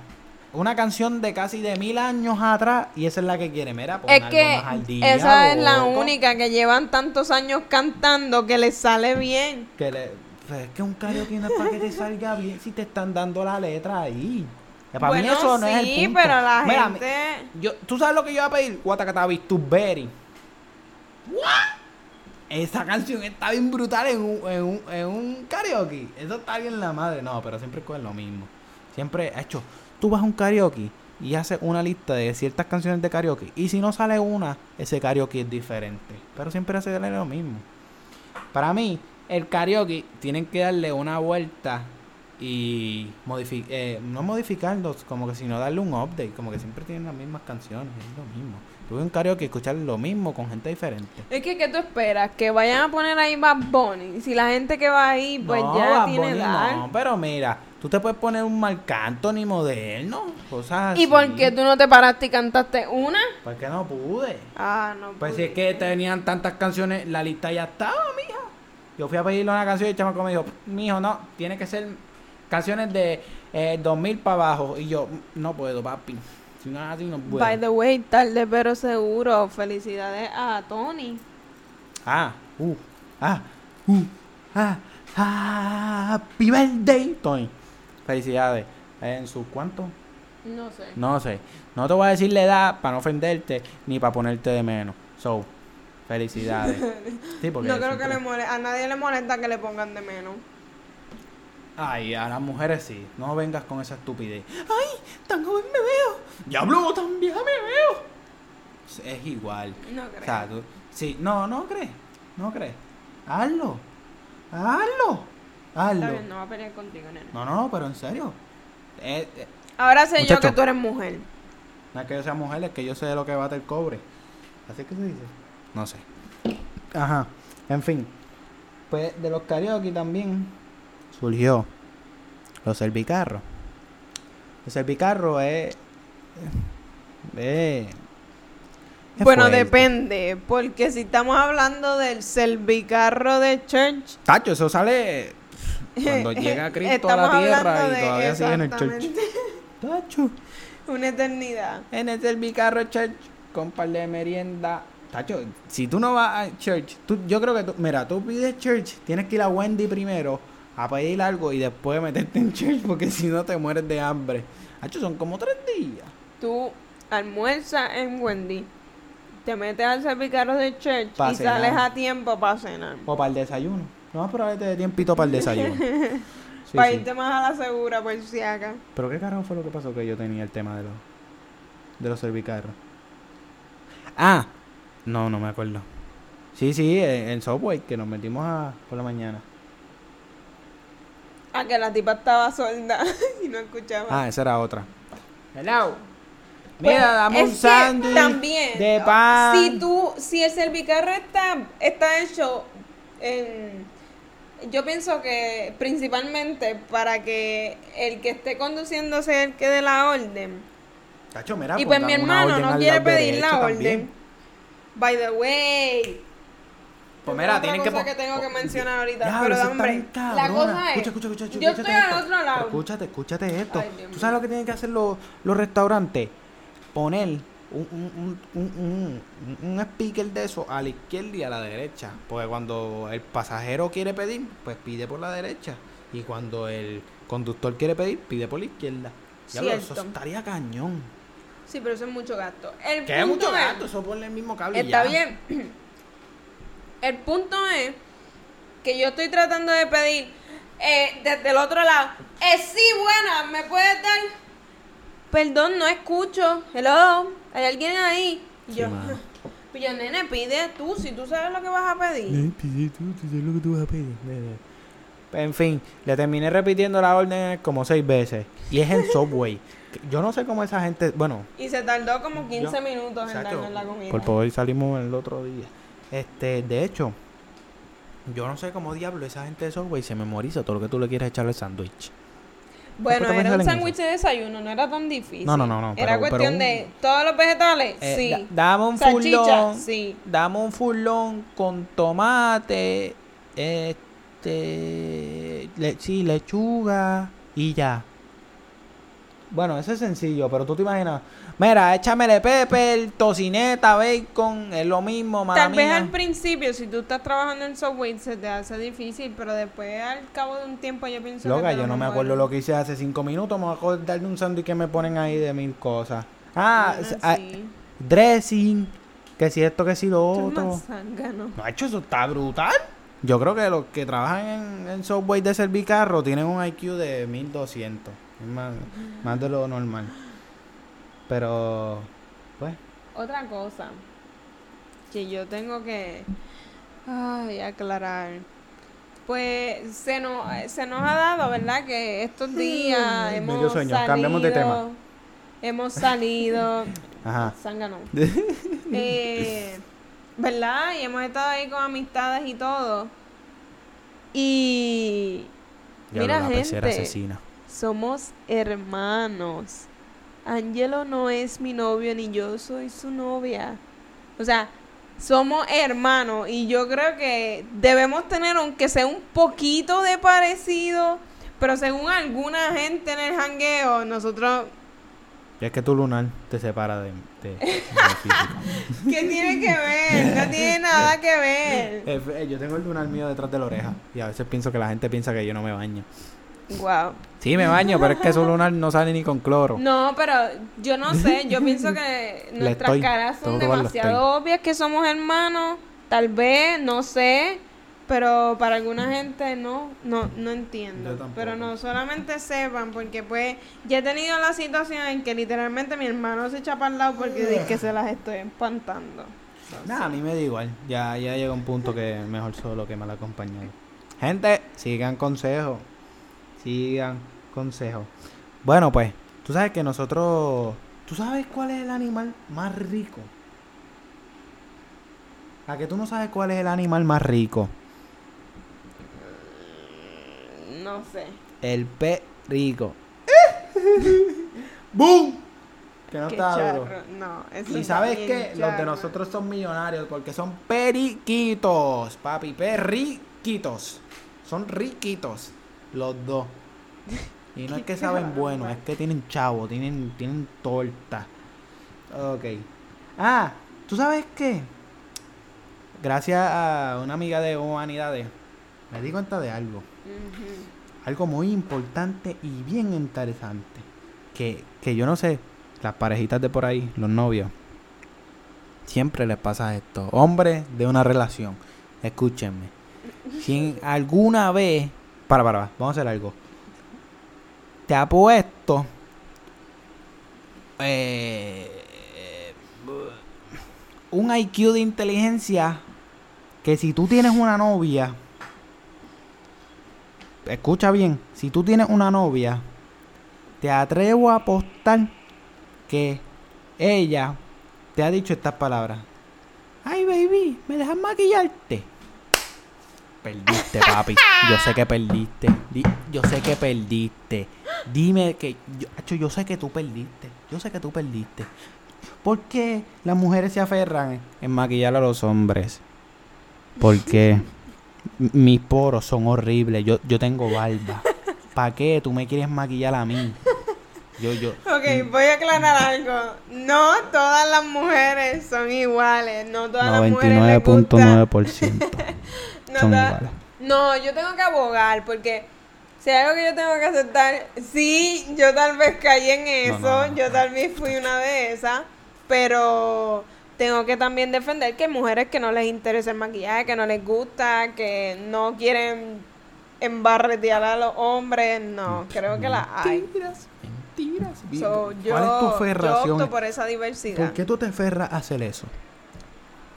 Una canción de casi de mil años atrás y esa es la que quiere, mira, pon Es algo que más al día, esa es la única que llevan tantos años cantando que les sale bien. Que le, pues es que un karaoke no es para que te salga bien si te están dando la letra ahí. Para mí bueno, eso no sí, es el punto. pero la Mira, gente. Yo, ¿Tú sabes lo que yo iba a pedir? Guatacatabi, tu berry. Esa canción está bien brutal en un, en, un, en un karaoke. Eso está bien la madre. No, pero siempre con lo mismo. Siempre, hecho, tú vas a un karaoke y haces una lista de ciertas canciones de karaoke. Y si no sale una, ese karaoke es diferente. Pero siempre hace lo mismo. Para mí, el karaoke tienen que darle una vuelta y modificar, no modificarlos, como que sino darle un update, como que siempre tienen las mismas canciones, es lo mismo. Tuve un karaoke escuchar lo mismo con gente diferente. Es que, ¿qué tú esperas? Que vayan a poner ahí Bad Bunny. Si la gente que va ahí, pues No, ya Bad tiene Bunny edad. No, pero mira, tú te puedes poner un Marc Anthony moderno, cosas así. ¿Y por qué tú no te paraste y cantaste una? Porque no pude. Ah, no. Pues si es que tenían tantas canciones, la lista ya estaba, mija. Yo fui a pedirle una canción y el chamaco me dijo, mijo, no, tiene que ser canciones de eh, 2000 para abajo. Y yo, no puedo, papi. Si no es así, no puedo. By the way, tarde pero seguro. Felicidades a Tony. Ah, uh, ah, uh, ah, happy birthday, Tony. Felicidades. ¿En su cuánto? No sé. No sé. No te voy a decir la edad para no ofenderte ni para ponerte de menos. So, felicidades. Sí, porque No creo que le mole- a nadie le molesta que le pongan de menos. Ay, a las mujeres sí. No vengas con esa estupidez. Ay, tan joven me veo. Diablo, tan vieja me veo. Es igual. No creo. O sea, tú, sí, no, no crees. No crees. Hazlo. Hazlo. Hazlo. Está bien, no va a pelear contigo, nene. No, no, pero en serio. Eh, eh, Ahora sé yo que tú eres mujer. no es que yo sea mujer, es que yo sé de lo que bate el cobre. ¿Así que se dice? No sé. Ajá. En fin. Pues de los karaoke también surgió los servicarros. El servicarro es. Bueno, fuerte. depende. Porque si estamos hablando del servicarro de church. Tacho, eso sale cuando llega Cristo a la tierra y todavía sigue en el church. Tacho. Una eternidad. En el servicarro church con par de merienda. Tacho, si tú no vas a church, tú, yo creo que tú, mira, tú pides church, tienes que ir a Wendy primero a pedir algo y después meterte en church porque si no te mueres de hambre. Tacho, son como tres días. Tú almuerzas en Wendy. Te metes al servicarro de church Pa' y cenar. sales a tiempo para cenar. O para el desayuno. No vas a probarte de tiempito para el desayuno. Sí, para sí. irte más a la segura, por si acá. Pero qué carajo fue lo que pasó que yo tenía el tema de los de los servicarros. Ah, no, no me acuerdo. Sí, sí, en, en Subway que nos metimos a por la mañana. A que la tipa estaba sorda y no escuchaba. Ah, esa era otra. Hello. Pues, Mira, dame es un sándwich también, de pan. Si tú, si el servicarro está, está hecho en, yo pienso que principalmente para que el que esté conduciendo sea el que dé la orden. Tacho, mira, y pues mi pongan una hermano no quiere pedir la también. orden. By the way. Pues mira, tienen que cosa que tengo que mencionar ahorita, Diablo, pero eso está hombre, la cosa es, Escucha, escucha, escucha, yo escúchate estoy al esto. otro lado. Pero escúchate, escúchate esto. Ay, ¿Tú sabes lo que tienen que hacer los, los restaurantes? Poner un, un, un, un, un, un speaker de eso a la izquierda y a la derecha. Porque cuando el pasajero quiere pedir, pues pide por la derecha. Y cuando el conductor quiere pedir, pide por la izquierda. Diablo, eso Cierto. estaría cañón. Sí, pero eso es mucho gasto. El Que es mucho es- gato, eso ponle el mismo cable. Está ya. bien. El punto es que yo estoy tratando de pedir eh, desde el otro lado. Eh, sí, buena, ¿me puedes dar? Perdón, no escucho. Hello, ¿hay alguien ahí? Y yo, pues yo, nene, pide tú, si tú sabes lo que vas a pedir. Pide tú, tú sabes lo que tú vas a pedir. nene. En fin, le terminé repitiendo la orden como seis veces. Y es en Subway. Yo no sé cómo esa gente. Bueno, Y se tardó como 15 Yo- minutos en darnos la comida. por poder salimos el otro día. Este, de hecho, yo no sé cómo diablo esa gente de Subway se memoriza todo lo que tú le quieres echarle al sándwich. Bueno, ¿Por qué te era un sándwich de desayuno, no era tan difícil. No, no, no, no, Era pero- cuestión pero un- de todos los vegetales, Eh, sí. da- dame un furlón. sí. Dame un furlón con tomate, este, le- sí, lechuga y ya. Bueno, eso es sencillo, pero tú te imaginas, mira, échamele pepper, tocineta, bacon, es lo mismo, mala Tal vez al principio, si tú estás trabajando en Subway, se te hace difícil, pero después al cabo de un tiempo yo pienso Loca, que yo no me acuerdo lo que hice hace cinco minutos, me voy a acordar de un sándwich que me ponen ahí de mil cosas. Ah, Bueno, ah, sí. dressing, que si esto, que si lo otro. No, hecho, eso está brutal. Yo creo que los que trabajan en, en Subway de servicarro tienen un IQ de 1200. Más, más de lo normal. Pero, pues, Otra cosa que yo tengo que ay, aclarar. Pues se nos, se nos ha dado, ¿verdad? Que estos días hemos sueño. salido. Cambiamos de tema. Hemos salido. Ajá. Zángano. Eh, ¿Verdad? Y hemos estado ahí con amistades y todo. Y. Mira, la gente. asesina. Somos hermanos. Angelo no es mi novio ni yo soy su novia. O sea, somos hermanos y yo creo que debemos tener aunque sea un poquito de parecido, pero según alguna gente en el jangueo, nosotros Y es que tu lunar te separa de, de, de. ¿qué tiene que ver? No tiene nada que ver. Eh, eh, yo tengo el lunar mío detrás de la oreja. Y a veces pienso que la gente piensa que yo no me baño. Wow. Sí, me baño, pero es que su lunar no sale ni con cloro. No, pero yo no sé, yo pienso que nuestras estoy, caras son demasiado obvias que somos hermanos, tal vez, no sé, pero para alguna gente no, no, no entiendo. Pero no solamente sepan, porque pues ya he tenido la situación en que literalmente mi hermano se echa para el lado porque dice que se las estoy espantando. Nada, a mí me da igual. Ya, ya llega un punto que mejor solo que mal acompañado. Gente, sigan consejos. Sigan consejos. Bueno, pues, tú sabes que nosotros. ¿Tú sabes cuál es el animal más rico? ¿A que tú no sabes cuál es el animal más rico? No sé. El perrico. ¡Boom! Que no Qué está duro. No, eso Y sabes que los de nosotros son millonarios porque son periquitos, papi, perriquitos. Son riquitos los dos. Y no es que saben bueno, es que tienen chavo, tienen, tienen torta. Ok. Ah, ¿tú sabes qué? Gracias a una amiga de Humanidades, me di cuenta de algo. Algo muy importante y bien interesante. Que, que yo no sé, las parejitas de por ahí, los novios, siempre les pasa esto. Hombres de una relación, escúchenme. Si en alguna vez, para, para, vamos a hacer algo. Te ha puesto eh, un IQ de inteligencia que si tú tienes una novia, escucha bien, si tú tienes una novia, te atrevo a apostar que ella te ha dicho estas palabras. Ay, baby, ¿me dejas maquillarte? Perdiste, papi. Yo sé que perdiste. Di- Yo sé que perdiste. Dime que... Yo, yo sé que tú perdiste. Yo sé que tú perdiste. ¿Por qué las mujeres se aferran en maquillar a los hombres? Porque mis poros son horribles. Yo, yo tengo barba. ¿Para qué tú me quieres maquillar a mí? Yo, yo... Ok, voy a aclarar algo. No todas las mujeres son iguales. No todas las mujeres les gusta. 99.9% No, son iguales. no, yo tengo que abogar porque si hay algo que yo tengo que aceptar, sí, yo tal vez caí en eso, No, no. yo tal vez fui una de esas, pero tengo que también defender que hay mujeres que no les interesa el maquillaje, que no les gusta, que no quieren embarretear a los hombres, no, creo que las hay. Mentiras, mentiras. So, yo, ¿Cuál es tu yo opto por esa diversidad. ¿Por qué tú te aferras a hacer eso?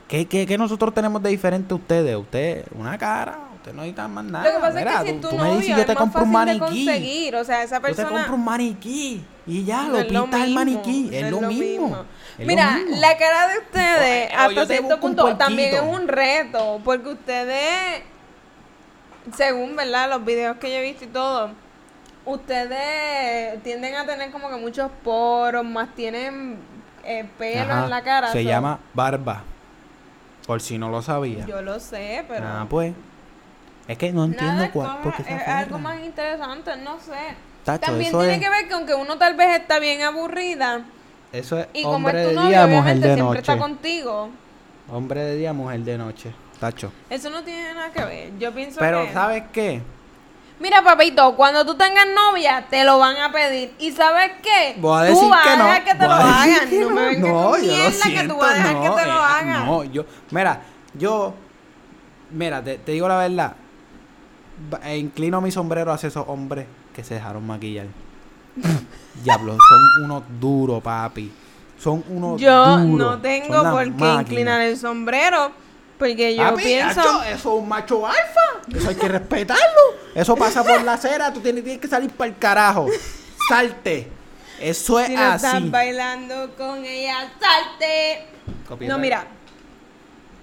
¿Qué, qué, qué nosotros tenemos de diferente a ustedes? Usted, una cara, usted no necesita más nada. Lo que pasa Mira, es que si tú, tú me novio dices, yo te compro un maniquí. conseguir, o sea, esa Yo te persona compro un maniquí y ya no lo pintas el maniquí. Es, no lo, mismo. Es lo Mira, mismo. la cara de ustedes O- hasta cierto punto también es un reto, porque ustedes, según verdad los videos que yo he visto y todo, ustedes tienden a tener como que muchos poros, más tienen eh, pelo Ajá, en la cara. Se so- llama barba. Por si no lo sabía. Yo lo sé, pero Ah, pues. Es que no entiendo nada, cuál. como- ¿Por qué se es algo más interesante, no sé. Tacho, También tiene es- que ver que aunque uno tal vez está bien aburrida Eso es y como es tu de novio, día, mujer obviamente de siempre está noche. contigo, Hombre de día, mujer de noche. Tacho. eso no tiene nada que ver. Yo pienso Pero, que... ¿sabes qué? Mira, papito, cuando tú tengas novia, te lo van a pedir. ¿Y sabes qué? Voy a tú vas que a no. dejar que te voy lo hagan. que No me No, con yo lo que tú vas a dejar no, que te lo eh, hagan. No, yo, mira, yo, mira, te, te digo la verdad. Eh, inclino mi sombrero hacia esos hombres que se dejaron maquillar. Diablo, son unos duros, papi. Son unos Yo duros. no Son tengo por qué máquinas. inclinar el sombrero Porque yo Papi, pienso. eso es un macho alfa. Eso hay que respetarlo. Eso pasa por la acera. Tú tienes, tienes que salir para el carajo. Salte. Eso es Si no así. estás bailando con ella, salte. Copyright. No, mira.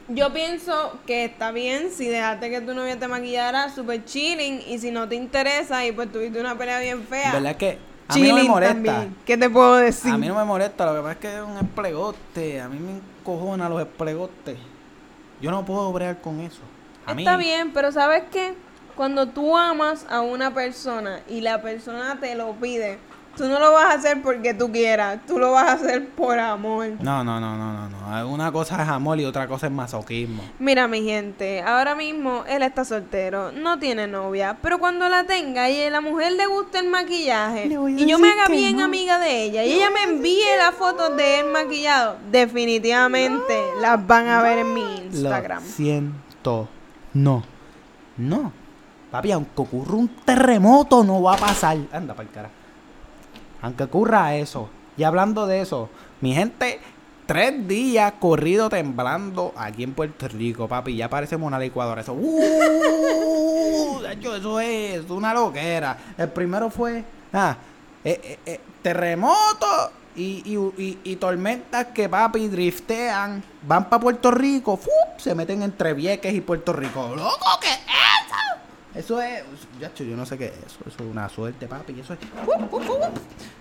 Yo pienso que está bien si dejaste que tu novia te maquillara super chilling y si no te interesa y pues tuviste una pelea bien fea. ¿Verdad que a mí no me molesta? también. ¿Qué te puedo decir? A mí no me molesta, lo que pasa es que es un esplegote. A mí me encojona los esplegotes. Yo no puedo bregar con eso. A mí, Está bien, pero ¿sabes qué? Cuando tú amas a una persona y la persona te lo pide, tú no lo vas a hacer porque tú quieras, tú lo vas a hacer por amor. No, no, no, no, no, no. Una cosa es amor y otra cosa es masoquismo. Mira, mi gente, ahora mismo él está soltero, no tiene novia, pero cuando la tenga y a la mujer le gusta el maquillaje y yo me haga bien no. amiga de ella y ella me envíe las fotos de él maquillado, definitivamente las van a ver en mi Instagram. Lo siento. No. No. Papi, aunque ocurra un terremoto, no va a pasar. Anda para el cara. Aunque ocurra eso. Y hablando de eso, mi gente, tres días corrido temblando aquí en Puerto Rico, papi. Ya parecemos una licuadora. Eso. ¡Uh! Eso es una loquera. El primero fue. Ah, eh, eh, eh, terremoto y, y, y- tormentas que papi driftean, van para Puerto Rico, se meten entre Vieques y Puerto Rico. ¡Loco, qué es eso! Es, yo no sé qué es eso, eso es una suerte, papi, eso es... ¡fu, fu, fu!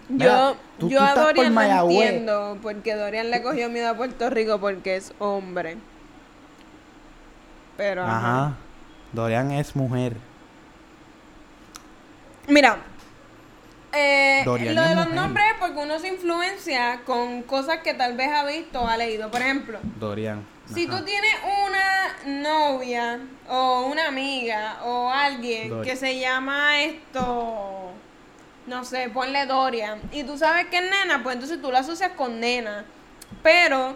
Mira, Yo, tú- yo tú a por Dorian no entiendo porque Dorian le cogió miedo a Puerto Rico porque es hombre. Pero ajá. Ajá, Dorian es mujer. Mira, eh, Dorian lo de los mujer. nombres es porque uno se influencia con cosas que tal vez ha visto o ha leído. Por ejemplo, Dorian. Si tú tienes una novia o una amiga o alguien que se llama esto, no sé, ponle Dorian, y tú sabes que es nena, pues entonces tú la asocias con nena. Pero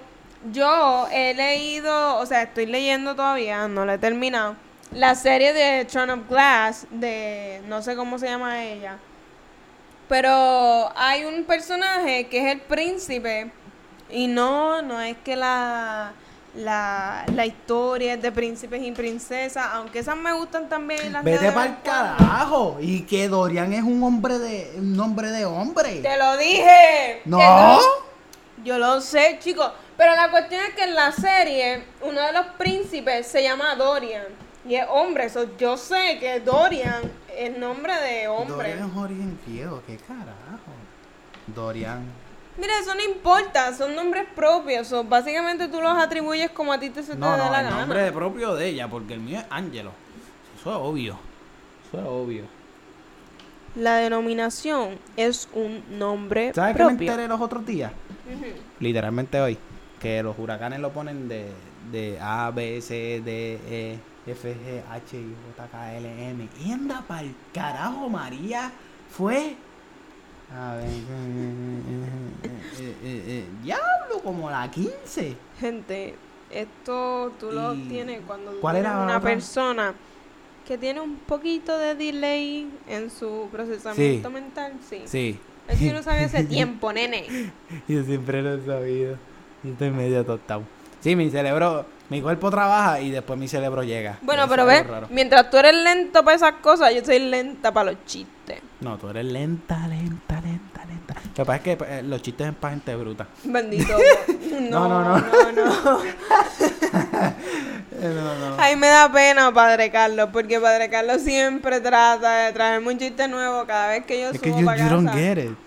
yo he leído, o sea, estoy leyendo todavía, no la he terminado, la serie de Throne of Glass, de no sé cómo se llama ella. Pero hay un personaje que es el príncipe y no, no es que la, la, la historia de príncipes y princesas, aunque esas me gustan también. Las Vete para el carajo. Y que Dorian es un hombre de. un nombre de hombre. Te lo dije. No. Yo lo sé, chicos. Pero la cuestión es que en la serie, uno de los príncipes se llama Dorian. Y es hombre. So, yo sé que Dorian es nombre de hombre. Dorian es qué carajo. Dorian. Mira, eso no importa. Son nombres propios. So, básicamente tú los atribuyes como a ti te se te No, dé no, la el gana. nombre propio de ella, porque el mío es Angelo. Eso es obvio. Eso es obvio. La denominación es un nombre ¿Sabes qué me propio. enteré los otros días? Literalmente hoy. Que los huracanes lo ponen de, de A, B, C, D, E, F, G, H, I, J, K, L, M. Y anda pa'l carajo, María. Fue. A ver. eh, eh, eh, diablo, como la 15. Gente, esto tú lo obtienes cuando tú ¿Cuál era una otra? persona que tiene un poquito de delay en su procesamiento Sí. mental. Sí. Sí. Eso yo lo sabía hace tiempo, nene. Yo siempre lo he sabido. Yo estoy medio tostado. Sí, mi cerebro, mi cuerpo trabaja y después mi cerebro llega. Bueno, pero es ve, algo raro. mientras tú eres lento para esas cosas, yo soy lenta para los chistes. No, tú eres lenta, lenta, lenta, lenta. Lo que pasa es que eh, los chistes es para gente bruta. Bendito. No, no, no. no, no. Eh, no, no. Ay, me da pena, Padre Carlos, porque Padre Carlos siempre trata de traerme un chiste nuevo cada vez que yo Es que subo you, para you don't casa. get it.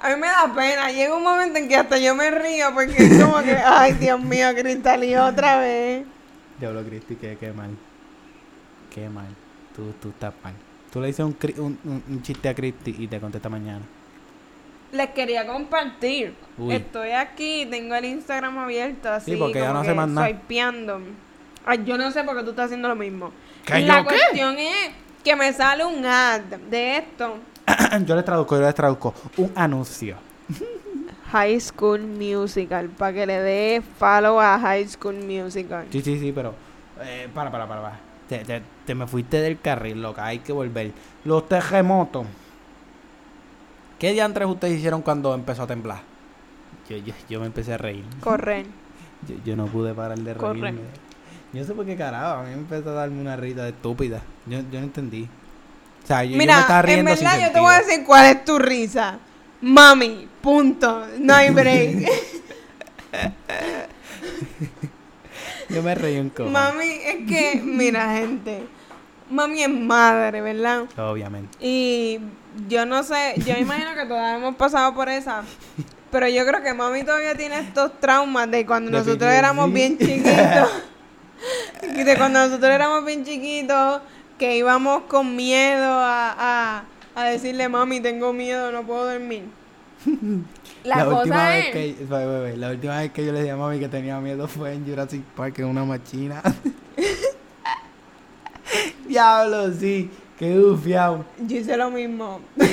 A mí me da pena, llega un momento en que hasta yo me río porque es como que, ay, Dios mío, Cristalí, otra vez. Diablo, Cristi, qué, qué mal. Qué mal. Tú, tú estás mal. Tú le dices un, cri- un, un- un chiste a Cristi y te contesta mañana. Les quería compartir. Uy. Estoy aquí, tengo el Instagram abierto así, Sí, porque ya no que hace más nada. swipeando. Ay, yo no sé por qué tú estás haciendo lo mismo. ¿Que La yo qué? cuestión es que me sale un ad de esto. yo les traduzco, yo les traduzco. Un anuncio. High School Musical, para que le dé follow a High School Musical. Sí, sí, sí, pero. Eh, para, para, para, para. Te, te- te me fuiste del carril, loca. Hay que volver. Los terremotos. ¿Qué diantres ustedes hicieron cuando empezó a temblar? Yo, yo, yo me empecé a reír. Correr. Yo, yo no pude parar de Corre. reírme. Yo no sé por qué carajo, a mí me empezó a darme una risa estúpida. Yo, yo no entendí. O sea, yo, yo me Mira, estaba en riendo sin verdad yo te voy a decir cuál es tu risa. Mami, punto. No hay break. Yo me reí un cojo. Mami, es que, mira, gente. Mami es madre, ¿verdad? Obviamente. Y yo no sé, yo me imagino que todas hemos pasado por esa. Pero yo creo que mami todavía tiene estos traumas de cuando De nosotros éramos bien chiquitos. y de cuando nosotros éramos bien chiquitos, que íbamos con miedo a, a, a decirle, mami, tengo miedo, no puedo dormir. La, última cosa vez es... que la última vez que yo le dije a mami que tenía miedo fue en Jurassic Park en una machina. Diablo, sí, qué bufiado. Yo hice lo mismo.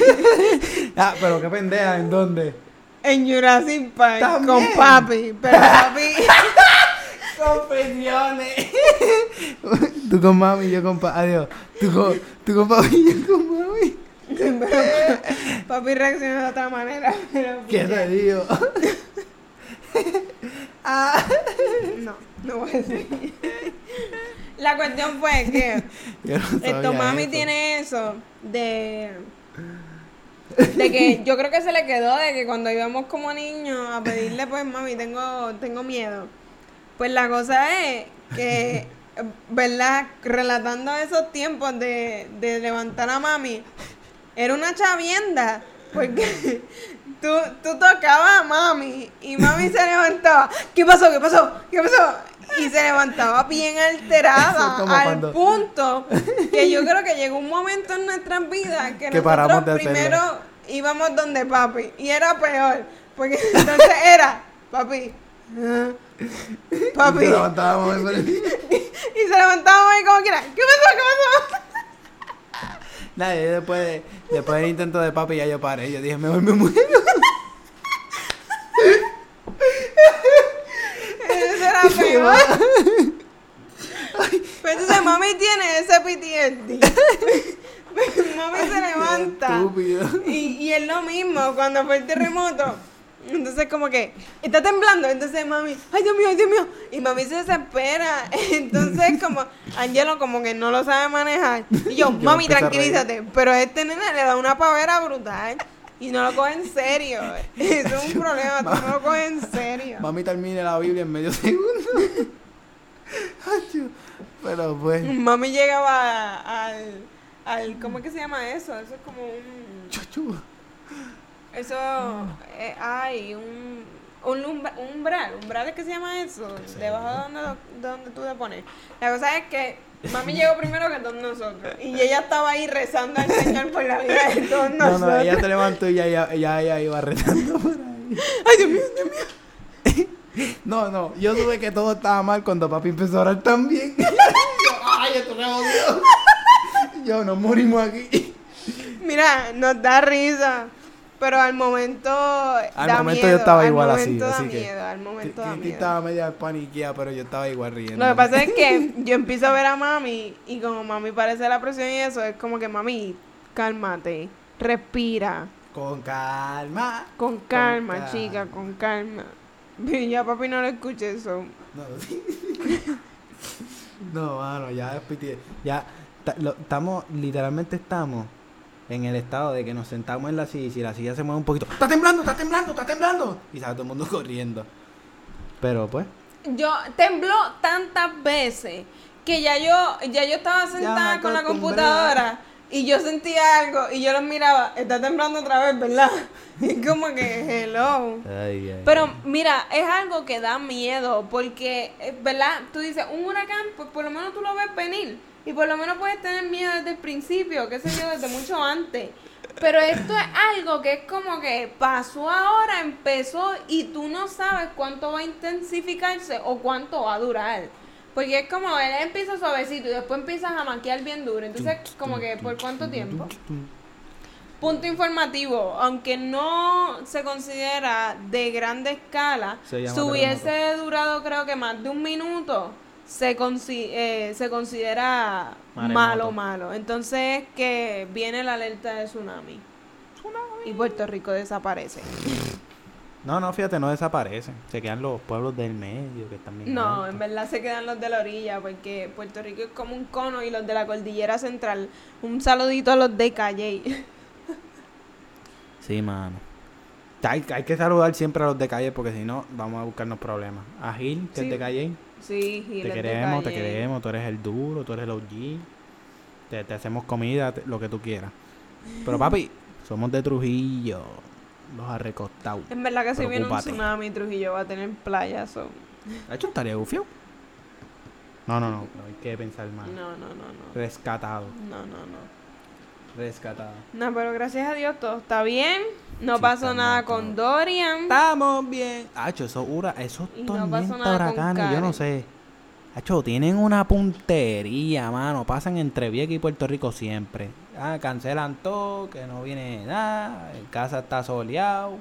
Ah, pero qué pendeja, ¿en dónde? En Jurassic Park También. con papi. Pero papi... Confesiones. tú con mami, yo con papi. Adiós. Tú con, tú con papi, yo con mami. papi reaccionó de otra manera. Pero ¿Qué te digo? ah. No, no voy a decir. La cuestión fue que Yo no esto mami eso. tiene eso de de que yo creo que se le quedó de que cuando íbamos como niños a pedirle pues mami tengo tengo miedo. Pues la cosa es que verdad relatando esos tiempos de, de levantar a mami era una chavienda porque tú, tú tocabas a mami y mami se levantaba. ¿Qué pasó? ¿Qué pasó? ¿Qué pasó? Y se levantaba bien alterada al cuando- punto que yo creo que llegó un momento en nuestras vidas que, Que nosotros hacerlo. primero íbamos donde papi y era peor porque entonces era papi papi Te levantábamos y y se levantaba y como quiera ¿qué pasó? ¿qué pasó? Nada, yo después, de- después del intento de papi ya yo paré. Yo dije, mejor me muero. Eso era peor. Pero entonces mami tiene ese PTSD. mami se levanta. Estúpido. Y, y es lo mismo cuando fue el terremoto. Entonces como que está temblando, entonces mami, ay Dios mío, ay Dios mío, y mami se desespera, entonces como Angelo como que no lo sabe manejar, y yo, Yo mami tranquilízate, pero este nene le da una pavera brutal y no lo coge en serio, eso es un problema, tú no lo coges en serio. Mami termine la Biblia en medio segundo. Pero pues, Mami llegaba al, al, ¿cómo es que se llama eso? Eso es como un... chuchu. Eso, eh, hay un, un umbra- umbral, umbral es que se llama eso, debajo de donde, de donde tú te pones. La cosa es que mami llegó primero que todos nosotros y ella estaba ahí rezando al Señor por la vida de todos No, nosotros. no, ella se levantó y ya, ya, ya, ya iba retando por ahí. Ay, Dios mío, Dios mío. No, no, yo supe que todo estaba mal cuando papi empezó a orar también. yo, ay, esto me jodió. Yo, nos morimos aquí. Mira, nos da risa, pero al momento Al da momento miedo, yo estaba al igual así, da así que- miedo, al momento da miedo. estaba media paniqueada, pero yo estaba igual riendo. Lo que pasa es que yo empiezo a ver a mami y como mami parece la presión y eso, es como que mami, cálmate, respira, Con calma. con calma, calma. chica, con calma. Y ya papi no lo escuche eso. No, no, mano, ya Ya estamos, literalmente estamos en el estado de que nos sentamos en la silla y si la silla se mueve un poquito, ¡está temblando, está temblando, está temblando! Y sale todo el mundo corriendo. Pero pues, Yo tembló tantas veces que ya yo, ya yo estaba sentada con la computadora y yo sentía algo y yo los miraba, está temblando otra vez, ¿verdad? Y como que, hello. Pero mira, es algo que da miedo porque, eh, ¿verdad? Tú dices, un huracán, pues por lo menos tú lo ves venir y por lo menos puedes tener miedo desde el principio, qué sé yo, desde mucho antes. Pero esto es algo que es como que pasó ahora, empezó y tú no sabes cuánto va a intensificarse o cuánto va a durar. Porque es como, él empieza suavecito y después empiezas a maquiar bien duro. Entonces, como que, ¿por cuánto tiempo? Punto informativo, aunque no se considera de grande escala, Se si hubiese durado creo que más de un minuto, se, consi- eh, se considera Maremoto. malo, malo. Entonces que viene la alerta de tsunami. Y Puerto Rico desaparece. No, no, fíjate, no desaparecen. Se quedan los pueblos del medio que están bien No, altos. en verdad se quedan los de la orilla, porque Puerto Rico es como un cono y los de la cordillera central. Un saludito a los de Calle. Sí, mano. Hay, hay que saludar siempre a los de calle porque si no, vamos a buscarnos problemas. A Gil, que Sí, es de calle. Sí, y Te queremos, te queremos. Tú eres el duro, tú eres el OG. Te, te hacemos comida, te- lo que tú quieras. Pero papi, somos de Trujillo. Los arrecostados. En verdad que si viene un tsunami, Trujillo va a tener playa. so- ¿Ha hecho estaría gufio? No, no, no. no, hay que pensar más. No, no, no, no. Rescatado. No, no, no. Rescatado. No, pero gracias a Dios todo está bien. No Sí, pasó nada con Dorian. Estamos bien. Hacho, esos hura, esos Y no pasó tormentas, nada con huracanes, yo no sé. Hacho, tienen una puntería, mano. Pasan entre Vieques y Puerto Rico siempre. Ah, cancelan todo, que no viene nada. En casa está soleado.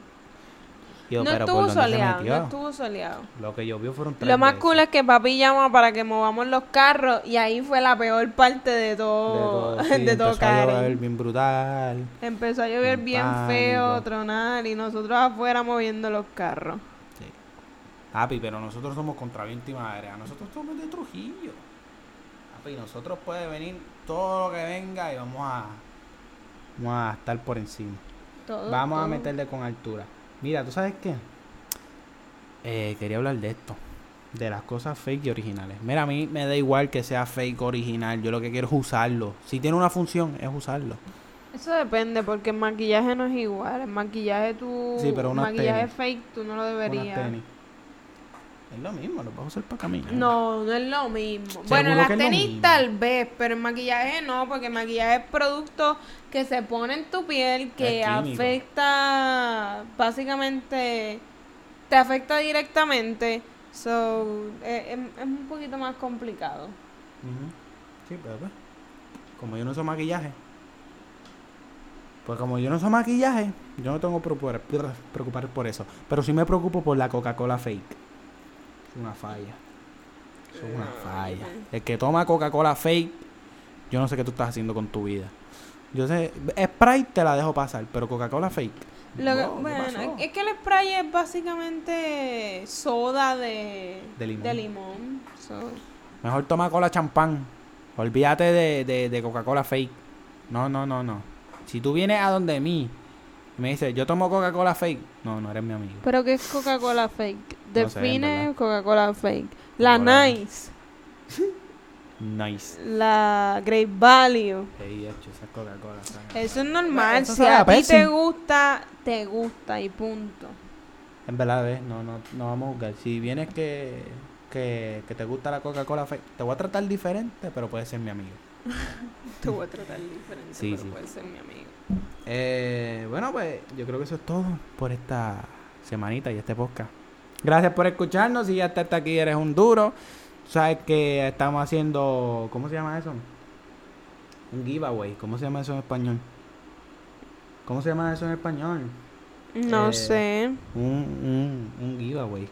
Yo, no pero estuvo ¿por dónde se soleado, no estuvo soleado. Lo que llovió fueron tres Lo más veces. cool es que papi llama para que movamos los carros y ahí fue la peor parte de De todo, de sí, todo, empezó a llover bien brutal. Empezó a llover bien pánico. feo, tronar y nosotros afuera moviendo los carros. Sí. Papi, pero nosotros somos contra viento y. Nosotros somos de Trujillo. Papi, nosotros puede venir todo lo que venga y vamos a, vamos a estar por encima. Todo, Vamos a meterle con altura. Mira, ¿tú sabes qué? Eh, quería hablar de esto. De las cosas fake y originales. Mira, a mí me da igual que sea fake o original. Yo lo que quiero es usarlo. Si tiene una función, es usarlo. Eso depende porque el maquillaje no es igual. El maquillaje tú... Sí, pero unas maquillaje tenis. fake tú no lo Unas deberías. tenis. Es lo mismo, lo puedo usar para caminar. No, no es lo mismo. Bueno, las tenis tal vez, pero el maquillaje no, porque el maquillaje es producto que se pone en tu piel que afecta, básicamente, te afecta directamente. So, es, es- es un poquito más complicado. Ujú. Sí, pero pues, como yo no uso maquillaje, pues como yo no uso maquillaje, yo no tengo que preocupar, preocupar por eso. Pero sí me preocupo por la Coca-Cola fake. Es una falla. Es una falla. El que toma Coca-Cola fake, yo no sé qué tú estás haciendo con tu vida. Yo sé, Sprite te la dejo pasar, pero Coca-Cola fake. Lo que- wow, ¿qué bueno, es que el spray es básicamente soda de, De limón. limón. So, Mejor toma cola champán. Olvídate de, de, de Coca-Cola fake. No, no, no, no. Si tú vienes a donde mí y me dices, yo tomo Coca-Cola fake, no, no eres mi amigo. ¿Pero qué es Coca-Cola fake? No sé, en Define. Coca-Cola fake. La Nice. Nice. La Great Value. Ey, hecho, esa Coca-Cola. ¿sabes? Eso es normal. Eso si a ti te gusta, te gusta y punto. En verdad, ¿ves? No, no, no vamos a jugar. Si vienes que, que, que te gusta la Coca-Cola fake, te voy a tratar diferente, pero puedes ser mi amigo. Te voy a tratar diferente, Sí, pero sí. puedes ser mi amigo. Eh, bueno, pues yo creo que eso es todo por esta semanita y este podcast. Gracias por escucharnos. Si ya hasta hasta aquí eres un duro. Sabes que estamos haciendo. ¿Cómo se llama eso? Un giveaway. ¿Cómo se llama eso en español? ¿Cómo se llama eso en español? No Eh, sé. Un, un, un giveaway.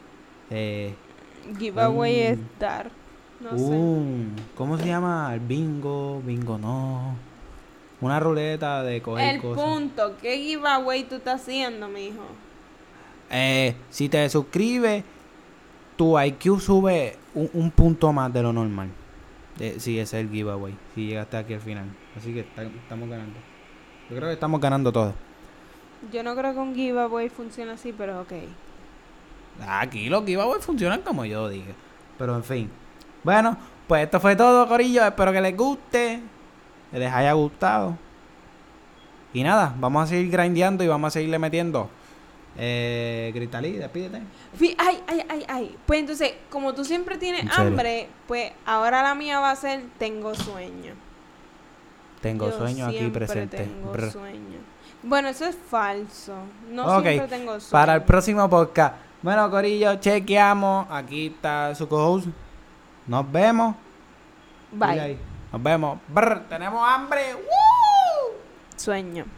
Eh, Giveaway es un- dar. No sé. ¿Cómo se llama? El bingo. Bingo no. Una ruleta de coger El cosas. punto. ¿Qué giveaway tú estás haciendo, mijo? Eh, si te suscribes, tu IQ sube un, un punto más de lo normal. Eh, sí, ese es el giveaway. Si llegaste aquí al final. Así que está- estamos ganando. Yo creo que estamos ganando todo. Yo no creo que un giveaway funcione así, pero ok. Aquí los giveaways funcionan como yo diga. Pero en fin. Bueno, pues esto fue todo, Corillo. Espero que les guste. Que les haya gustado. Y nada, vamos a seguir grindeando y vamos a seguirle metiendo. Eh, Gritalí, despídete. Ay, ay, ay, ay. Pues entonces, como tú siempre tienes hambre, pues ahora la mía va a ser tengo sueño. Tengo Yo sueño aquí presente. Tengo Brr. sueño. Bueno, eso es falso. No Ok, siempre tengo sueño. Para el próximo podcast. Bueno, Corillo, chequeamos. Aquí está su co-host. Nos vemos. Bye. Nos vemos. Brr, tenemos hambre. Sueño.